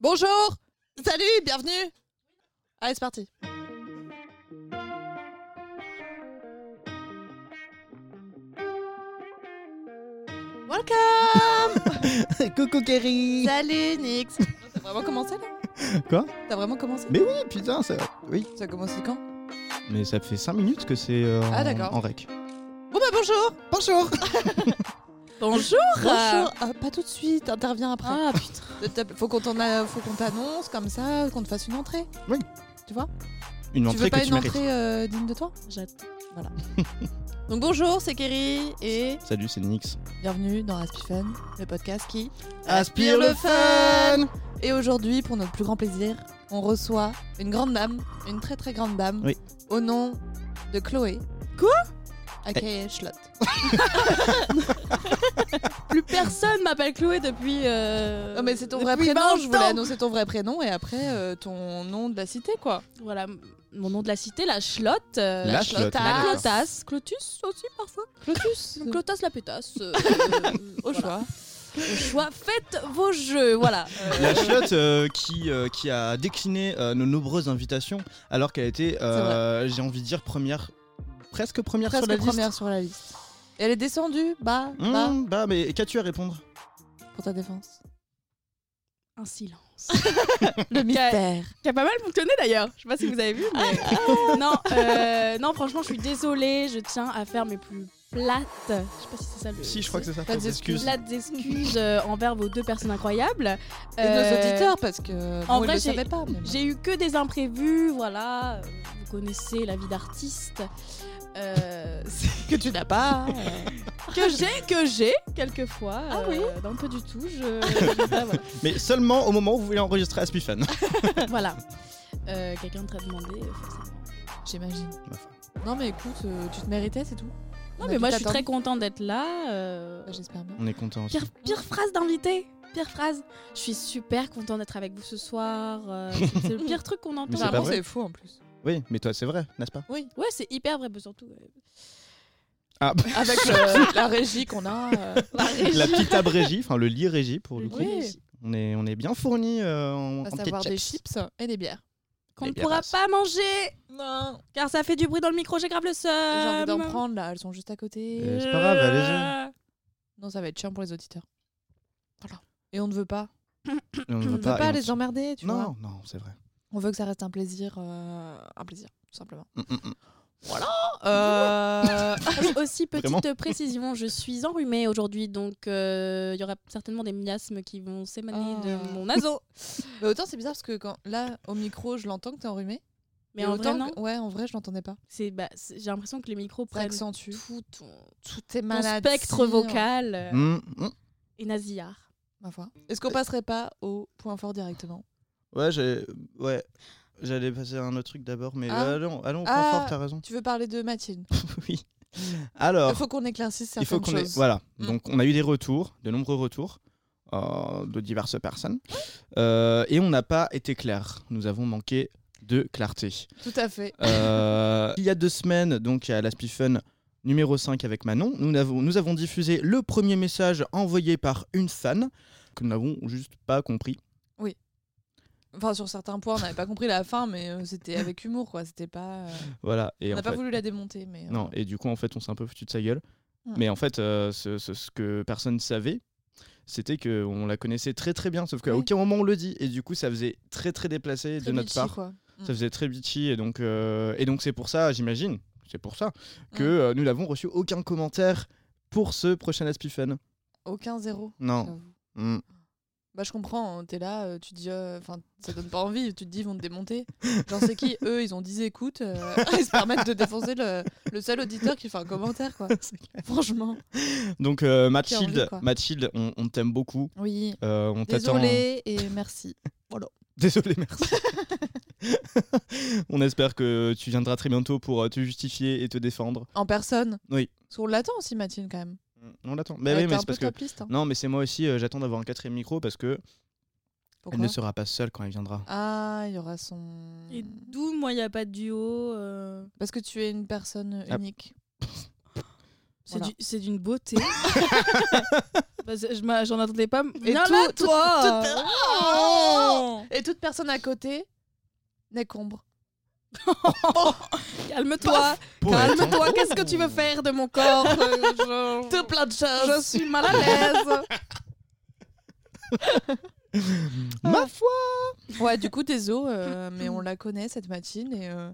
Bonjour. Salut, bienvenue. Allez, c'est parti. Welcome. Coucou Kerry. Salut, Nix. T'as vraiment commencé là? Quoi? T'as vraiment commencé? Mais oui, putain, ça... Oui. Ça a commencé quand? Mais ça fait 5 minutes que c'est euh, Ah, en- d'accord. en rec. Bon bah bonjour. Bonjour Bonjour Bonjour Ah, Pas tout de suite, interviens après. Ah putain. Faut qu'on t'en a- faut qu'on t'annonce comme ça, qu'on te fasse une entrée. Oui. Tu vois? Une Tu entrée veux pas que tu une entrée euh, digne de toi? J'attends. Donc bonjour, c'est Kerry et Salut, c'est Nix. bienvenue dans Aspie Fun, le podcast qui Aspire le fun Et aujourd'hui, pour notre plus grand plaisir, on reçoit une grande dame, une très très grande dame, Oui. au nom de Chloé. Quoi? Aka Schlott. Plus personne m'appelle Chloé depuis. Euh... Oh, mais c'est ton vrai depuis prénom, 20 je voulais ans. annoncer ton vrai prénom et après euh, ton nom de la cité quoi. Voilà, m- mon nom de la cité, la Schlotte. euh, La Schlotte. La Clotasse. Clotasse. Clotus aussi parfois. Clotus. Clotas la pétasse. euh, Au voilà. choix. Au choix. Faites vos jeux, voilà. Euh, La chiotte euh, qui, euh, qui a décliné euh, nos nombreuses invitations alors qu'elle était, euh, j'ai envie de dire, première, presque première Presque sur la liste. première sur la liste. Elle est descendue, bah, Mmh, bah, bah, mais qu'as-tu à répondre? Pour ta défense. Un silence. Le mystère. Qui a pas mal fonctionné d'ailleurs. Je sais pas si vous avez vu, mais. non, euh, non, franchement, je suis désolée. Je tiens à faire mes plus plates. Je sais pas si c'est ça le. Si, je crois que c'est ça. Pas tes d'excuses. Plates excuses euh, envers vos deux personnes incroyables. Et nos Euh, auditeurs, parce que en bon, vrai, j'ai- pas. J'ai eu que des imprévus, voilà. Vous connaissez la vie d'artiste. Euh, que tu n'as pas. euh, que j'ai, que j'ai, quelquefois. Ah oui euh, Non, pas du tout. Je, je- voilà. Mais seulement au moment où vous voulez enregistrer Aspifan. voilà. Euh, Quelqu'un très demandé, euh, forcément. J'imagine. Ma foi. Non, mais écoute, euh, tu te méritais, c'est tout. On Non, a mais moi, je suis très contente d'être là. euh, Bah, J'espère bien. On est content aussi. Pire, pire phrase d'invité. Pire phrase. Je suis super contente d'être avec vous ce soir. euh, c'est le pire truc qu'on entend. Mais c'est pas Vraiment, vrai. c'est fou en plus. Oui, mais toi, c'est vrai, n'est-ce pas? Oui. Ouais, c'est hyper vrai, mais surtout. euh, Ah, Avec le- la régie qu'on a. euh, la petite table régie, enfin le lit régie pour le coup. Oui. On est, on est bien fourni euh, en, à en savoir des chips. et des bières. Qu'on ne pourra pas manger Non. car ça fait du bruit dans le micro, j'ai grave le seum. J'ai envie d'en prendre là, elles sont juste à côté. Euh, c'est pas grave, allez-y. Non, ça va être chiant pour les auditeurs. Voilà. Et on ne veut pas. On On ne veut pas on- les emmerder, tu vois. Non, non, c'est vrai. On veut que ça reste un plaisir, euh, un plaisir, tout simplement. Mm, mm, mm. Euh... Aussi, petite Vraiment précision, je suis enrhumée aujourd'hui, donc euh, il y aura certainement des miasmes qui vont s'émaner Ah. de mon naso. Mais autant c'est bizarre parce que quand là au micro je l'entends que t'es enrhumé. Mais Et en autant vrai, non. que- ouais en vrai je l'entendais pas. C'est, bah, j'ai l'impression que les micros Ça prennent accentue tout ton, tout tes ton maladies. spectre vocal euh, Mm, mm. et nasillard. Ma foi. Est-ce qu'on passerait pas au point fort directement? Ouais, j'ai, ouais, j'allais passer à un autre truc d'abord, mais Ah. allons, allons Ah. fort, t'as raison. Tu veux parler de Mathilde oui. Alors, Il faut qu'on éclaircisse il certaines faut qu'on ait, choses. voilà. Mm. Donc, on a eu des retours, de nombreux retours. euh, de diverses personnes Euh, et on n'a pas été clair. Nous avons manqué de clarté. Tout à fait. Euh, il y a deux semaines, donc à l'Aspifun numéro 5 avec Manon, nous avons, nous avons diffusé le premier message envoyé par une fan que nous n'avons juste pas compris. Enfin sur certains points on n'avait pas compris la fin mais euh, c'était avec humour quoi. C'était pas. euh, Voilà. Et On n'a pas fait- voulu la démonter mais. euh, Non, et du coup, en fait, on s'est un peu foutu de sa gueule. Mais en fait, euh, ce, ce- ce que personne savait, c'était qu'on la connaissait très très bien, sauf qu'à Oui. aucun moment on le dit. Et du coup, ça faisait très très déplacé très de notre bitchy, part. quoi. Mm. Ça faisait très bitchy. Et donc, euh, et donc c'est pour ça, j'imagine, c'est pour ça, que Mm. euh, nous n'avons reçu aucun commentaire pour ce prochain Aspifun. Aucun zéro. Non. Mm. Bah je comprends, hein, t'es là, euh, tu te dis, euh, enfin ça donne pas envie, tu te dis ils vont te démonter. J'en sais qui, eux ils ont 10 écoutes, euh, ils se permettent de défoncer le, le seul auditeur qui fait un commentaire quoi. Franchement. Donc, euh, Mathilde, envie, quoi. Mathilde, on, on t'aime beaucoup. Oui. Euh, on t'attend. Désolé et merci. Désolé, merci. on espère que tu viendras très bientôt pour euh, te justifier et te défendre. En personne? Oui. Parce qu'on l'attend aussi Mathilde quand même. On l'attend. Mais oui, c'est parce que. hein. Non, mais c'est moi aussi, euh, j'attends d'avoir un quatrième micro parce que Pourquoi elle ne sera pas seule quand elle viendra. Ah, il y aura son. Et d'où, moi, il n'y a pas de duo. euh, Parce que tu es une personne Ah. unique. C'est Voilà. du- c'est d'une beauté. Bah, J'en attendais pas. Et Viens tout- là, tout- toi tout- Oh Et toute personne à côté n'est qu'ombre. Calme-toi, calme-toi. Qu'est-ce que tu veux faire de mon corps Euh, je... Tout plein de je choses. suis mal à l'aise. Ma foi Ouais, du coup, désolé, euh, mais on la connaît cette matine et euh,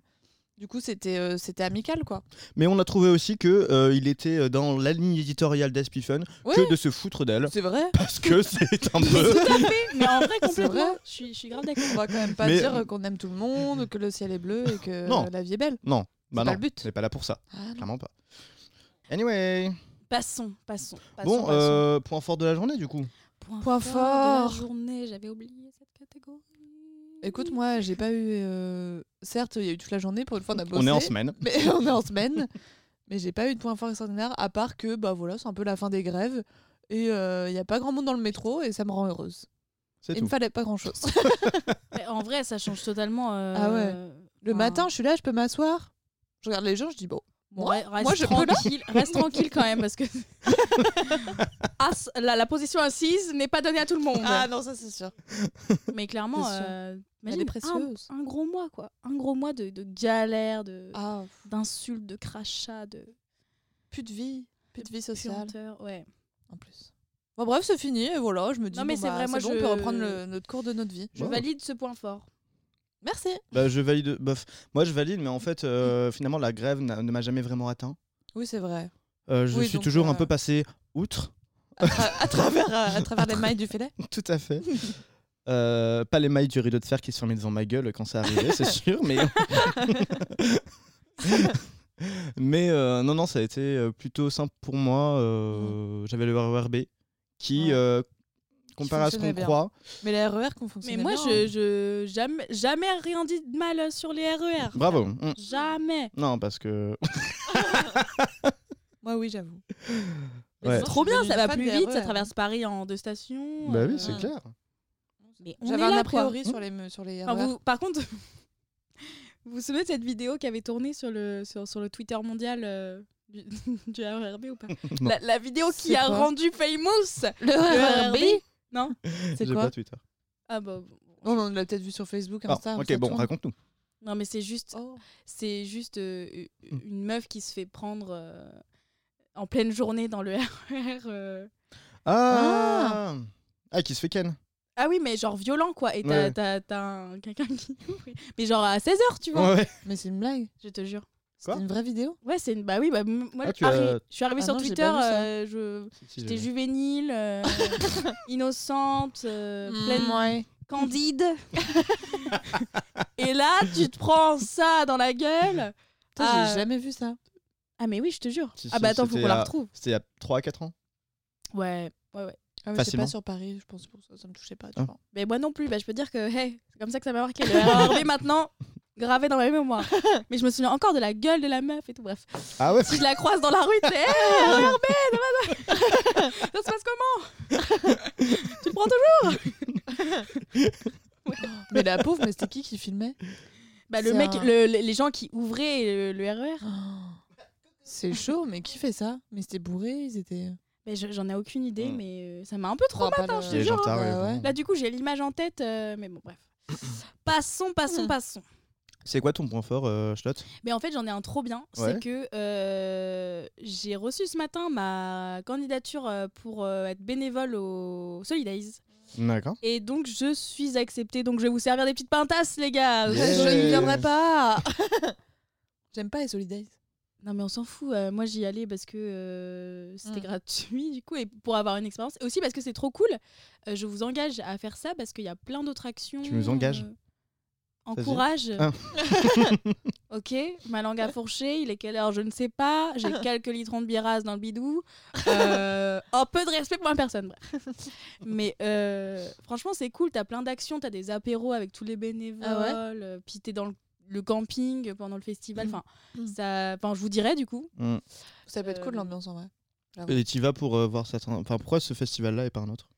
du coup, c'était euh, c'était amical quoi. Mais on a trouvé aussi que euh, il était euh, dans la ligne éditoriale d'Aspifen Ouais. que de se foutre d'elle. C'est vrai. Parce que c'est un peu. Tout à fait. Mais en vrai, C'est complètement. vrai. Je suis, je suis grave d'accord. On va quand même pas Mais- dire qu'on aime tout le monde, que le ciel est bleu et que Non. la vie est belle. Non, bah pas non, le but. c'est pas là pour ça. Ah, non. Clairement pas. Anyway, Passons, passons. passons, bon, passons. euh, point fort de la journée du coup. Point, point fort, fort. de la journée. J'avais oublié cette catégorie. Écoute, moi, j'ai pas eu. euh, Certes, il y a eu toute la journée. Pour une fois, on a bossé. On est en semaine. Mais on est en semaine. Mais j'ai pas eu de point fort extraordinaire, à part que bah voilà, c'est un peu la fin des grèves. Et il y a pas grand monde dans le métro et ça me rend heureuse. C'est Il tout. me fallait pas grand chose. Mais en vrai, ça change totalement. euh, Ah ouais. Le enfin, matin, je suis là, je peux m'asseoir. Je regarde les gens, je dis bon. Bon, Moi, re- reste moi, je tranquille, reste tranquille quand même parce que As- la, la position assise n'est pas donnée à tout le monde. Ah non, ça c'est sûr. Mais clairement, euh, Elle est précieuse. Un, un gros mois quoi, un gros mois de, de galère, de Ah, d'insultes, de crachats, de plus de vie, plus de vie sociale puanteur, Ouais. en plus. Bon bref, c'est fini et voilà, je me dis Non, mais bon, c'est bah, vrai, moi, bon, je- on peut reprendre le- notre cours de notre vie. Je Wow. valide ce point fort. Merci. Bah, je valide. Bof. Moi, je valide, mais en fait, euh, finalement, la grève n'a- ne m'a jamais vraiment atteint. Oui, c'est vrai. Euh, je Oui, suis donc, toujours un euh, peu passé outre. À, tra- à travers, euh, à travers les mailles du filet. Tout à fait. Euh, pas les mailles du rideau de fer qui se sont mis devant ma gueule quand ça arrivait, c'est sûr, mais. mais euh, non, non, ça a été euh, plutôt simple pour moi. euh, J'avais le RERB qui, Ouais. euh, comparé à ce qu'on croit, Mais les RER qu'on fonctionne Mais moi, bien, je, hein. je jamais, jamais rien dit de mal sur les RER. bravo. Mm. Jamais. Non, parce que. Moi, oui, j'avoue. Ouais. Mais Trop bien, ça va plus vite, RER. ça traverse Paris en deux stations. Bah oui, euh, c'est clair. Mais on J'avais un a priori quoi. sur les, sur les Enfin, RER. vous- par contre, vous vous souvenez de cette vidéo qui avait tourné sur le, sur, sur le Twitter mondial euh, du, du RERB ou pas? La, la vidéo qui C'est a rendu famous Le le RERB RERB Non C'est J'ai quoi pas Twitter. Ah bah. bon. Oh, On l'a peut-être vu sur Facebook, Ah, Insta. ok, ça bon, tourne. raconte-nous. Non, mais c'est juste, Oh. c'est juste euh, Hmm. une meuf qui se fait prendre euh, en pleine journée dans le RER. euh. Ah Ah, qui se fait ken. Ah oui, mais genre violent quoi. Et t'as Ouais. t'as- t'as un- quelqu'un qui. Mais genre à 16h, tu vois. Ouais. Mais c'est une blague. Je te jure. C'est une vraie vidéo? Ouais, c'est une. Bah oui, bah moi, Ah, tu arri- as- je suis arrivée Ah sur non, j'ai Twitter, euh, je... Si, si, j'étais j'ai- juvénile, euh, innocente, euh, pleine, Mm, ouais. candide. Et là, tu te prends ça dans la gueule. Putain, Ah. J'ai jamais vu ça. Ah, mais oui, je te jure. Si, ah, bah attends, faut c'était qu'on la à- retrouve. C'était il y a 3-4 ans? Ouais, ouais, ouais. Ah c'est pas sur Paris, je pense pour ça, ça me touchait pas. Tu vois. Mais moi non plus, bah, je peux dire que hey, c'est comme ça que ça m'a marqué. Le RERB maintenant, gravé dans ma mémoire. Mais je me souviens encore de la gueule de la meuf et tout. Bref, Ah ouais si je la croise dans la rue, tu sais, hey, RERB, ça se passe comment? Tu le prends toujours? Mais la pauvre, mais c'était qui qui filmait? Bah, le mec, un- le- les gens qui ouvraient le, le RER, Oh, C'est chaud, mais qui fait ça? Mais c'était bourré, ils étaient. mais je- j'en ai aucune idée, Mm. mais euh, ça m'a un peu matin, le- je te jure. Ouais. Là, du coup, j'ai l'image en tête, euh, mais bon, bref. Passons, passons, Mm. passons. C'est quoi ton point fort, euh, Schlott Mais en fait, j'en ai un trop bien. Ouais. C'est que euh, j'ai reçu ce matin ma candidature euh, pour euh, être bénévole au Solidays. D'accord. Et donc, je suis acceptée. Donc, je vais vous servir des petites pintasses, les gars. Yeah. Je n'y viendrai pas J'aime pas les Solidays. Non, mais on s'en fout. euh, moi, j'y allais parce que euh, c'était Mm. gratuit, du coup, et pour avoir une expérience. Et aussi parce que c'est trop cool. Euh, je vous engage à faire ça parce qu'il y a plein d'autres actions. Tu nous engages? Euh. Encourage. Ah. ok, ma langue a fourché, il est quelle heure Je ne sais pas. J'ai quelques litrons de biérase dans le bidou. Euh, un peu de respect pour ma personne, bref. Mais euh, franchement, c'est cool. T'as plein d'actions, t'as des apéros avec tous les bénévoles. Ah euh, puis t'es dans le, le camping pendant le festival. Enfin, Mhm. ça, enfin, je vous dirai du coup. Mm. Ça peut être cool Euh, l'ambiance en vrai. Et tu vas pour euh, voir certains. Enfin, pourquoi ce festival-là et pas un autre?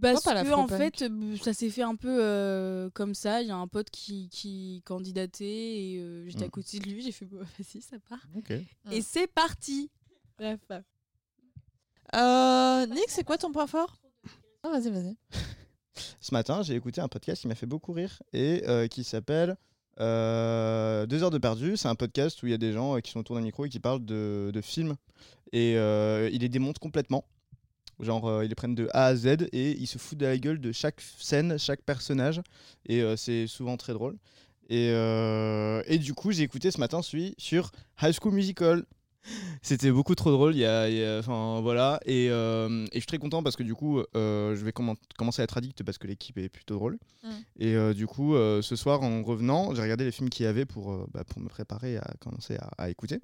Parce pas que en fait, euh, ça s'est fait un peu euh, comme ça. Il y a un pote qui, qui candidatait et euh, j'étais à Mm. côté de lui. J'ai fait, bah, vas-y, ça part. Et c'est parti. Bref. Euh, Nick, c'est quoi ton point fort? Ah, Vas-y, vas-y. Ce matin, j'ai écouté un podcast qui m'a fait beaucoup rire et euh, qui s'appelle euh, Deux heures de perdu. C'est un podcast où il y a des gens euh, qui sont autour d'un micro et qui parlent de, de films. Et euh, ils les démontent complètement. Genre, euh, ils les prennent de A à Z et ils se foutent de la gueule de chaque scène, chaque personnage. Et euh, c'est souvent très drôle. Et, euh, et du coup, j'ai écouté ce matin celui sur High School Musical. C'était beaucoup trop drôle. Y a, y a- enfin voilà, et, euh, et je suis très content parce que du coup, euh, je vais commen- commencer à être addict parce que l'équipe est plutôt drôle. Mm. Et euh, du coup, ce soir, en revenant, j'ai regardé les films qu'il y avait pour, bah, pour me préparer à commencer à, à écouter.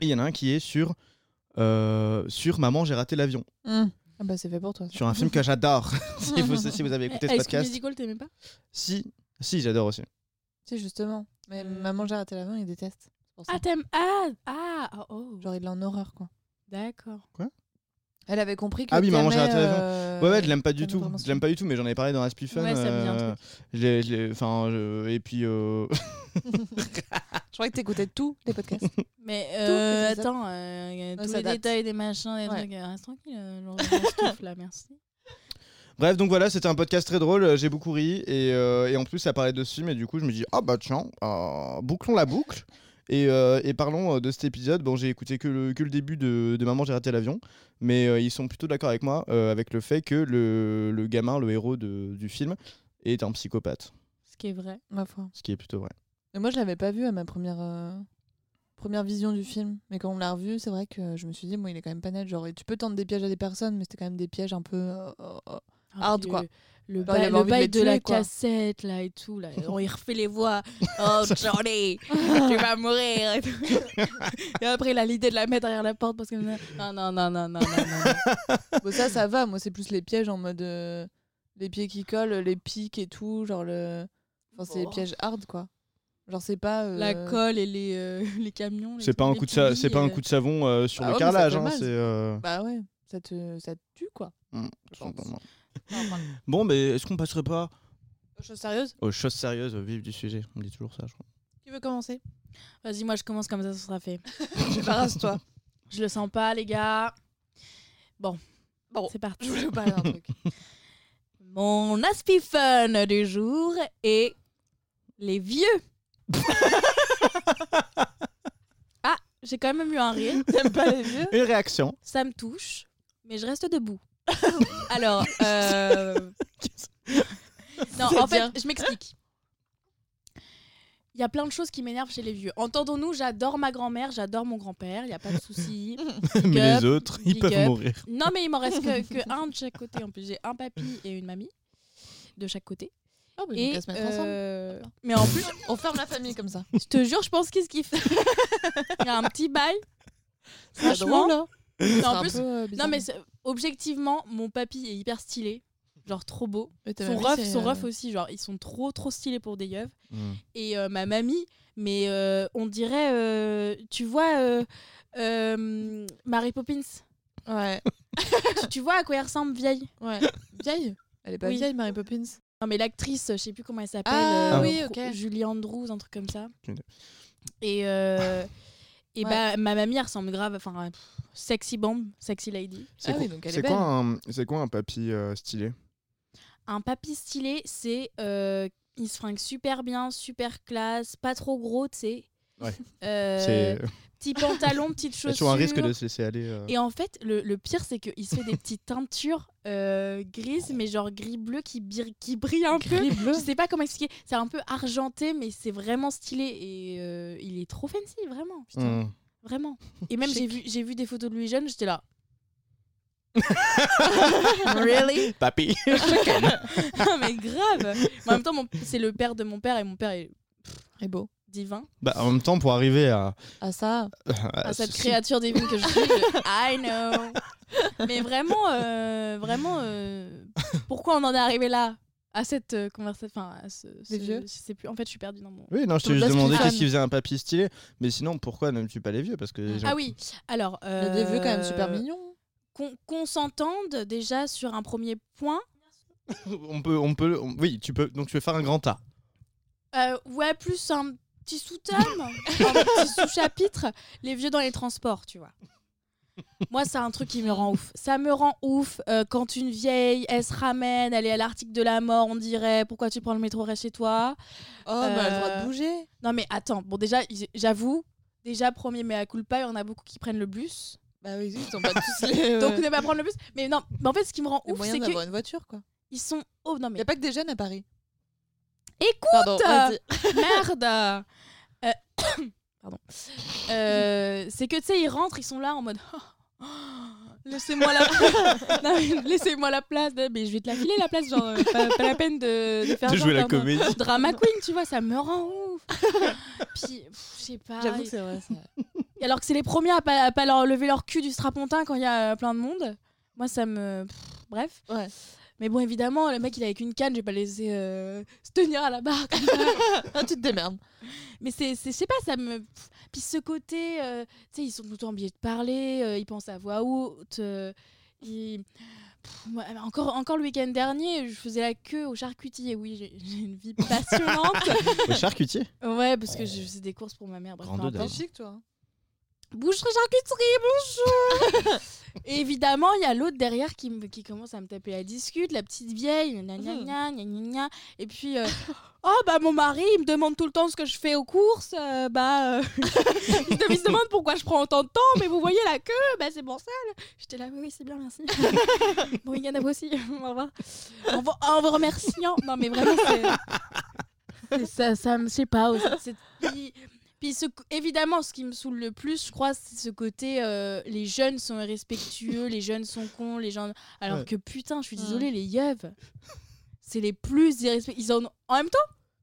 Et il y en a un qui est sur euh, sur Maman, j'ai raté l'avion, Hum. Ah bah c'est fait pour toi. ça. sur un film que j'adore. si, vous, si vous avez écouté ce Est-ce que podcast, Musical, t'aimais pas? Si, si, j'adore aussi. Si justement. Mais Euh. maman j'ai raté l'avion, il déteste. C'est pour ça. Ah, t'aimes Ah, ah, oh, oh. Genre il est en horreur quoi. D'accord. Elle avait compris que Ah oui, Maman, j'ai raté l'avion. euh, Ouais, ouais, je l'aime pas du t'aimes tout. Je l'aime pas du tout, mais j'en ai parlé dans Aspie Fun. Ouais, ça me dit un euh, truc. je je Enfin, je- et puis. euh, Je croyais que t'écoutais tous les podcasts. Mais euh, épisodes. attends, euh, tous ça les date. détails des machins, des Ouais. trucs, euh, reste tranquille. euh, souffle, là, merci. Bref, donc voilà, c'était un podcast très drôle. euh, J'ai beaucoup ri. Et, euh, et en plus, ça parlait de ce film. Et du coup, je me dis, ah bah tiens, euh, bouclons la boucle. Et, euh, et parlons euh, de cet épisode. Bon, j'ai écouté que le, que le début de, de Maman, j'ai raté l'avion. Mais euh, ils sont plutôt d'accord avec moi euh, avec le fait que le, le gamin, le héros de- du film, est un psychopathe. Ce qui est vrai. Ma foi. Ce qui est plutôt vrai. Et moi je l'avais pas vu à ma première euh, première vision du film. Mais quand on l'a revu, c'est vrai que je me suis dit, moi il est quand même pas net. Genre tu peux tendre des pièges à des personnes, mais c'était quand même des pièges un peu. euh, euh, euh. Ah, Hard, quoi. Le, il bail, de la quoi. cassette, là, et tout. Là. On y refait les voix. Oh, Johnny, tu vas mourir. Et, tout. Et après, il a l'idée de la mettre derrière la porte parce que. Non, non, non, non, non, non. non. Bon, ça, ça va. Moi, c'est plus les pièges en mode. euh, les pieds qui collent, les pics et tout. Genre le. Enfin, c'est les pièges hard, quoi. Genre, c'est pas. euh, La colle et les, euh, les camions. C'est pas, un coup de sa- c'est pas un coup de savon euh, sur Ah le ouais, carrelage. hein, c'est. euh, Bah ouais, ça te, ça te tue, quoi. mm, Bon, mais est-ce qu'on passerait pas chose sérieuse aux choses sérieuses, au vif du sujet On dit toujours ça, je crois. Qui veut commencer? Vas-y, moi, je commence comme ça, ça sera fait. Débarrasse-toi. Je le sens pas, les gars. Bon, Bon, c'est parti. je voulais vous parler d'un truc. Mon aspi fun du jour est les vieux. ah, j'ai quand même eu un rire. T'aimes pas les vieux? Une réaction. Ça me touche, mais je reste debout. Alors, euh... non, en fait, je m'explique. Il y a plein de choses qui m'énervent chez les vieux. Entendons-nous, j'adore ma grand-mère, j'adore mon grand-père, il n'y a pas de souci. mais up, les autres, ils peuvent up. mourir. Non, mais il m'en reste que, que un de chaque côté. En plus, j'ai un papy et une mamie de chaque côté. Oh, bah, Et se mettre ensemble. euh, mais en plus, On ferme la famille comme ça. je te jure, je pense qu'ils se kiffent. Il y a un petit bail. C'est Franchement, drôle, en plus, euh, non mais objectivement, mon papy est hyper stylé, genre trop beau. Son mamie, ref, son euh, ref aussi, genre ils sont trop trop stylés pour des yeux. Mm. Et euh, ma mamie, mais euh, on dirait, euh, tu vois, euh, euh, Mary Poppins? Ouais, tu, tu vois à quoi elle ressemble vieille? Ouais. Vieille? Elle est pas Oui. vieille, Mary Poppins? Non mais l'actrice, je sais plus comment elle s'appelle. Ah euh, oui, ok. Julie Andrews, un truc comme ça. Et euh, et Ouais. bah ma mamie ressemble grave, enfin pff, sexy bomb, sexy lady. C'est Ah quoi, oui, donc elle est c'est quoi un, quoi un papy euh, stylé? Un papy stylé, c'est euh, il se fringue super bien, super classe, pas trop gros, tu sais. Ouais. Euh, C'est petit pantalon, a chaussures. toujours un risque de se laisser aller. euh. Et en fait, le, le pire, c'est qu'il se fait des petites teintures euh, grises, mais genre gris-bleu qui, bir- qui brillent un peu. Gris bleu Je sais pas comment expliquer. C'est un peu argenté, mais c'est vraiment stylé. Et euh, il est trop fancy, vraiment. Putain, Mm. vraiment. Et même, j'ai vu, j'ai vu des photos de lui jeune, j'étais là. really? Papy. Non, mais grave. Mais en même temps, mon- c'est le père de mon père et mon père est est beau. Divin. bah, en même temps, pour arriver à, Ah ça À cette ceci- créature divine que je suis, je- I know. Mais vraiment, euh, vraiment, euh, pourquoi on en est arrivé là? À cette euh, conversation Enfin, à ce, ce- vieux je sais plus. En fait, je suis perdue dans mon. Oui, non, je t'ai juste demandé qui qu'est-ce qu'il faisait un papy stylé. Mais sinon, pourquoi n'aimes-tu pas les vieux? Parce que les gens- Ah oui. Alors. Il y a des vieux quand même super mignons. Qu'on qu'on s'entende déjà sur un premier point? on peut, on peut, on- oui, tu peux. Donc tu veux faire un grand. Euh, ouais, plus un petit sous-thème, un petit sous-chapitre, les vieux dans les transports, tu vois. Moi, c'est un truc qui me rend ouf. Ça me rend ouf euh, quand une vieille, elle se ramène, elle est à l'article de la mort, on dirait pourquoi tu prends le métro, reste chez toi? Oh, mais elle a le droit Euh, de bouger. Non, mais attends, bon, déjà, j'avoue, déjà, premier mea culpa, il y en a beaucoup qui prennent le bus. Bah oui, ils sont pas tous les. Donc, ouais. ne pas prendre le bus. Mais non, mais en fait, ce qui me rend ouf, c'est d'avoir qu'ils une voiture, quoi. sont. Oh non, Il y mais a pas que des jeunes à Paris. Écoute Pardon. Merde Euh, Pardon. Euh, c'est que tu sais, ils rentrent, ils sont là en mode. Oh, Laissez-moi la place. Laissez-moi la place. Mais je vais te la filer la place, genre euh, pas, pas la peine de, de faire De genre jouer la comédie. Drama queen, tu vois, ça me rend ouf. Puis, je sais pas. J'avoue que c'est vrai. ça. Et Alors que c'est les premiers à pas, à pas leur lever leur cul du strapontin quand il y a plein de monde. Moi, ça me. pff, bref. Ouais. Mais bon, évidemment, le mec, il est avec une canne, j'ai pas laissé euh, se tenir à la barre comme ça. Ah, tu te démerdes. Mais c'est, c'est- je sais pas, ça me. Puis ce côté, euh, tu sais, ils sont tout le temps obligés de parler, euh, ils pensent à voix haute. euh, ils- pff, moi, encore, encore le week-end dernier, je faisais la queue au charcutier. Oui, j'ai, une vie passionnante. Le charcutier? Ouais, parce que je faisais des courses pour ma mère. Bref, Grande importe. dame. chic, toi. Boucherie charcuterie, bonjour Et évidemment, il y a l'autre derrière qui, me- qui commence à me taper la discute, la petite vieille, gna gna Mhm. gna gna gna gna. Et puis, euh, oh bah mon mari, il me demande tout le temps ce que je fais aux courses, euh, bah... euh, il, se, il se demande pourquoi je prends autant de temps, mais vous voyez la queue, bah c'est pour ça. J'étais là, oui, oui, c'est bien, merci. bon week-end à vous aussi, au revoir. En, vous- en vous remerciant. Non mais vraiment, c'est... c'est ça, ça me... Je sais pas, c'est... puis ce- évidemment, ce qui me saoule le plus, je crois, c'est ce côté euh, les jeunes sont irrespectueux, les jeunes sont cons, les gens. Alors Ouais. que putain, je suis désolée, les yeux, c'est les plus irrespectueux. Ils en en même temps.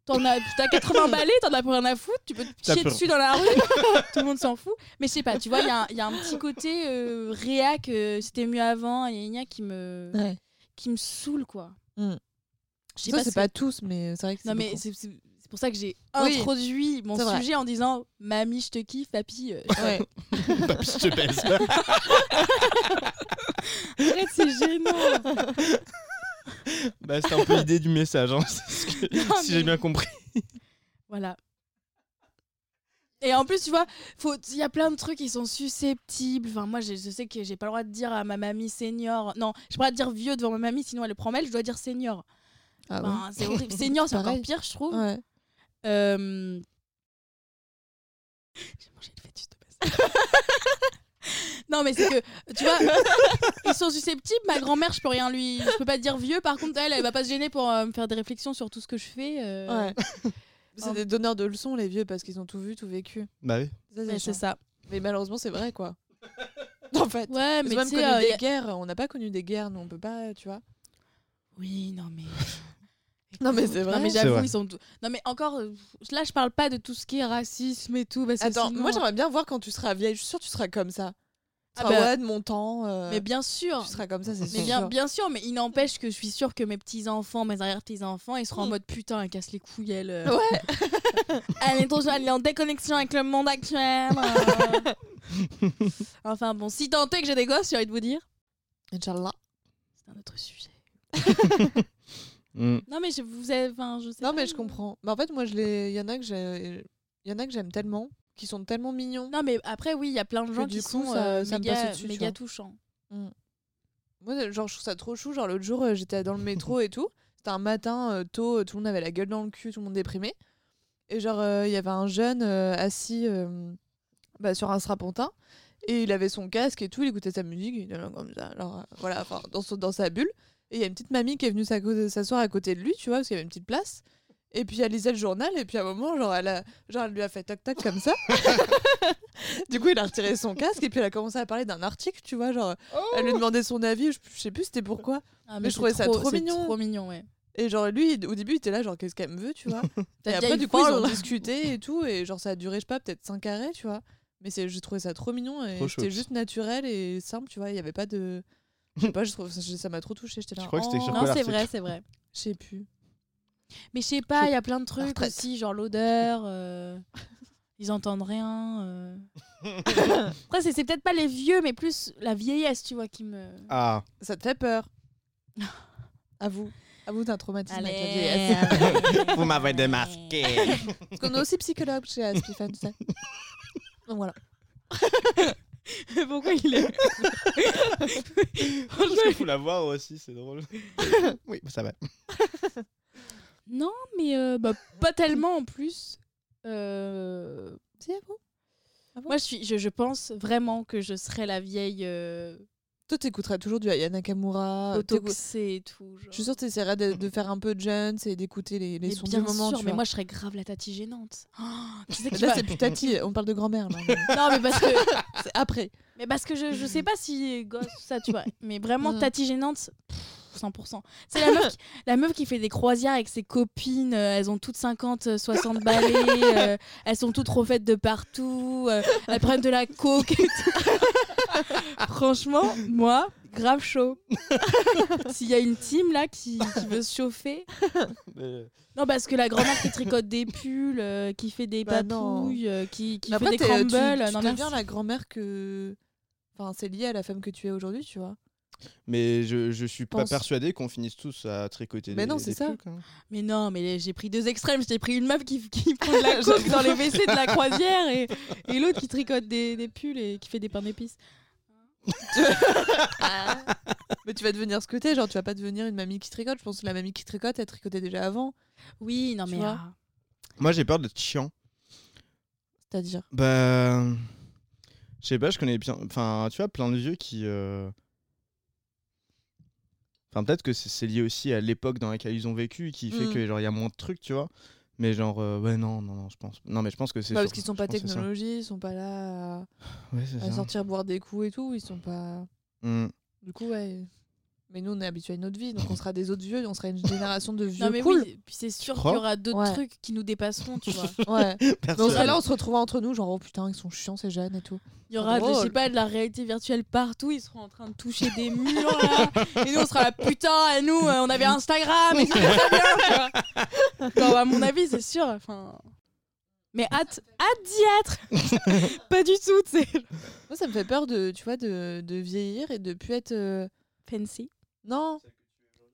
T'en as, t'as 80 balais, t'en as plus rien à foutre, tu peux te peur. dessus dans la rue, tout le monde s'en fout. Mais je sais pas, tu vois, il y, a un- il y a un petit côté euh, réac, euh, c'était mieux avant, gna gna gna, qui me, Ouais. qui me saoule, quoi. Mm. Je sais Ça, pas c'est pas tous, mais c'est vrai que c'est non, mais c'est c'est- c'est pour ça que j'ai Oui, introduit mon c'est vrai. sujet en disant Mamie, je te kiffe, papy. euh, Ouais. Papy, je te baise. Arrête, c'est gênant. bah, c'était un peu l'idée du message, hein, c'est ce que- Non, si mais- j'ai bien compris. Voilà. Et en plus, tu vois, il y a plein de trucs qui sont susceptibles. Enfin, moi, je, je sais que j'ai pas le droit de dire à ma mamie senior. Non, j'ai pas le droit de dire vieux devant ma mamie, sinon elle le prend mal. Je dois dire senior. Ah c'est horrible. Senior, c'est encore pire, je trouve. Ouais. Euh, J'ai mangé le fœtus de base. non, mais c'est que, tu vois, ils sont susceptibles. Ma grand-mère, je peux rien lui. Je peux pas dire vieux. Par contre, elle, elle va pas se gêner pour euh, me faire des réflexions sur tout ce que je fais. euh, Ouais. C'est Oh. des donneurs de leçons, les vieux, parce qu'ils ont tout vu, tout vécu. Bah oui. Ça, mais c'est chiant. ça. Mais malheureusement, c'est vrai, quoi. en fait. Ouais, mais même tu connu sais, euh, des a- guerres. On n'a pas connu des guerres, nous, on peut pas, tu vois. Oui, non, mais. Non, mais c'est vrai. Non, mais j'avoue, ils sont. tout- Non, mais encore. euh, Là, je parle pas de tout ce qui est racisme et tout. Parce que Attends, sinon- moi, j'aimerais bien voir quand tu seras vieille. Je suis sûre que tu seras comme ça. Tu Ah seras, bah, ouais, de mon temps. euh, Mais bien sûr. Tu seras comme ça, c'est Mais sûr. bien, bien sûr, mais il n'empêche que je suis sûre que mes petits-enfants, mes arrière-petits-enfants, ils seront en Mm. mode putain, elle casse les couilles, elle. euh, Ouais. elle, est trop, elle est en déconnexion avec le monde actuel. euh. enfin bon, si tant est que j'ai des gosses, j'ai envie de vous dire. Inch'Allah. C'est un autre sujet. Mm. Non, mais je vous ai. Enfin, je sais Non, pas, mais je comprends. Mais en fait, moi, je les... il y en a que j'ai... Il y en a que j'aime tellement, qui sont tellement mignons. Non, mais après, oui, il y a plein de gens qui coup, sont ça- euh, ça me méga, méga touchants. Moi, genre, je trouve ça trop chou. Genre, l'autre jour, euh, j'étais dans le métro et tout. C'était un matin euh, tôt, euh, tout le monde avait la gueule dans le cul, tout le monde déprimé. Et genre, euh, il y avait un jeune euh, assis euh, bah, sur un strapontin. Et il avait son casque et tout, il écoutait sa musique, il était comme ça. Alors, euh, voilà, enfin, dans, son- dans sa bulle. Et il y a une petite mamie qui est venue s'asseoir à côté de lui, tu vois, parce qu'il y avait une petite place. Et puis elle lisait le journal, et puis à un moment, genre, elle, a, genre, elle lui a fait toc-toc comme ça. du coup, il a retiré son casque, et puis elle a commencé à parler d'un article, tu vois, genre, elle lui demandait son avis, je, je sais plus c'était pourquoi. Ah, Mais je trouvais ça trop mignon. trop mignon, ouais. Et genre, lui, au début, il était là, genre, qu'est-ce qu'elle me veut, tu vois. et après, du coup, ils ont discuté et tout, et genre, ça a duré, je sais pas, peut-être 5 arrêts, tu vois. Mais c'est- j'ai trouvé ça trop mignon, et c'était juste naturel et simple, tu vois, il y avait pas de. Je sais pas, je trouve ça ça m'a trop touché. J'étais là. Je crois que c'était oh, Non, c'est vrai, c'est vrai. Je sais plus. Mais je sais pas, il y a plein de trucs aussi, genre l'odeur. euh, Ils entendent rien. euh. Après, c'est c'est peut-être pas les vieux, mais plus la vieillesse, tu vois, qui me. Ah, Ça te fait peur À vous. À vous d'un traumatisme avec la vieillesse. vous m'avez démasqué. Parce qu'on est aussi psychologue chez Aspifan, tu sais. Donc voilà. Pourquoi il est. Parce qu'il faut la voir aussi, c'est drôle. oui, ça va. Non, mais euh, bah, pas tellement en plus. Euh, bon Ah bon Moi, je, suis, je, je pense vraiment que je serais la vieille euh, Toi, t'écouteras toujours du Aya Nakamura. autoxée et tout. genre. Je suis sûre que t'essaieras de, de faire un peu de Jones et d'écouter les, les Mais sons bien du moment. sûr, tu mais vois. moi, je serais grave la tati gênante. Oh, tu sais qui Là, va- c'est plus tati, on parle de grand-mère. là. mais Non, mais parce que, c'est après. mais parce que je, je sais pas si gosse, ça, tu vois. Mais vraiment, tati gênante, pff, 100%. C'est la meuf, qui, la meuf qui fait des croisières avec ses copines. euh, elles ont toutes 50, euh, 60 balais. euh, elles sont toutes refaites de partout. euh, elles prennent de la coke. Franchement, moi, grave chaud. S'il y a une team là qui, qui veut se chauffer. Mais- Non, parce que la grand-mère qui tricote des pulls, euh, qui fait des Bah papouilles, euh, qui, qui Mais fait après, des crumbles. tu, tu non, deviens merci. la grand-mère que. Enfin, c'est lié à la femme que tu es aujourd'hui, tu vois. Mais je, je suis pas persuadé qu'on finisse tous à tricoter Mais des non, c'est ça. même. Mais non, mais j'ai pris deux extrêmes. J'ai pris une meuf qui, qui prend de la coke dans les WC de la croisière et, et l'autre qui tricote des, des pulls et qui fait des pains d'épices. Mais tu vas devenir ce que t'es, genre tu vas pas devenir une mamie qui tricote. Je pense que la mamie qui tricote, elle tricotait déjà avant. Oui, non, Tu mais. vois ah, Moi, j'ai peur d'être chiant. C'est-à-dire. Bah. Je sais pas, je connais bien. Enfin, tu vois, plein de vieux qui. euh, Enfin, peut-être que c'est c'est lié aussi à l'époque dans laquelle ils ont vécu, qui fait Mm. que genre il y a moins de trucs, tu vois. Mais genre, euh, ouais, non, non, non, je pense. Non, mais je pense que c'est. Bah, parce qu'ils sont pas technologie, ils sont pas là à, Ouais, sortir boire des coups et tout. Ils sont pas. Mm. Du coup, ouais. Mais nous, on est habitués à une autre vie, donc on sera des autres vieux, on sera une génération de vieux Non, mais cool. oui, puis c'est sûr qu'il y aura d'autres Ouais. trucs qui nous dépasseront, tu vois. Ouais. Mais on sera là, on se retrouvera entre nous, genre, oh putain, ils sont chiants, ces jeunes et tout. Il y aura, de- je sais pas, de la réalité virtuelle partout. Ils seront en train de toucher des murs, là. Et nous, on sera là, putain, et nous, euh, on avait Instagram, et c'était très bien, tu vois. Non, à mon avis, c'est sûr. Enfin. Mais hâte, hâte d'y être. pas du tout, tu sais. Moi, ça me fait peur de, tu vois, de, de vieillir et de plus être. euh, Fancy. Non.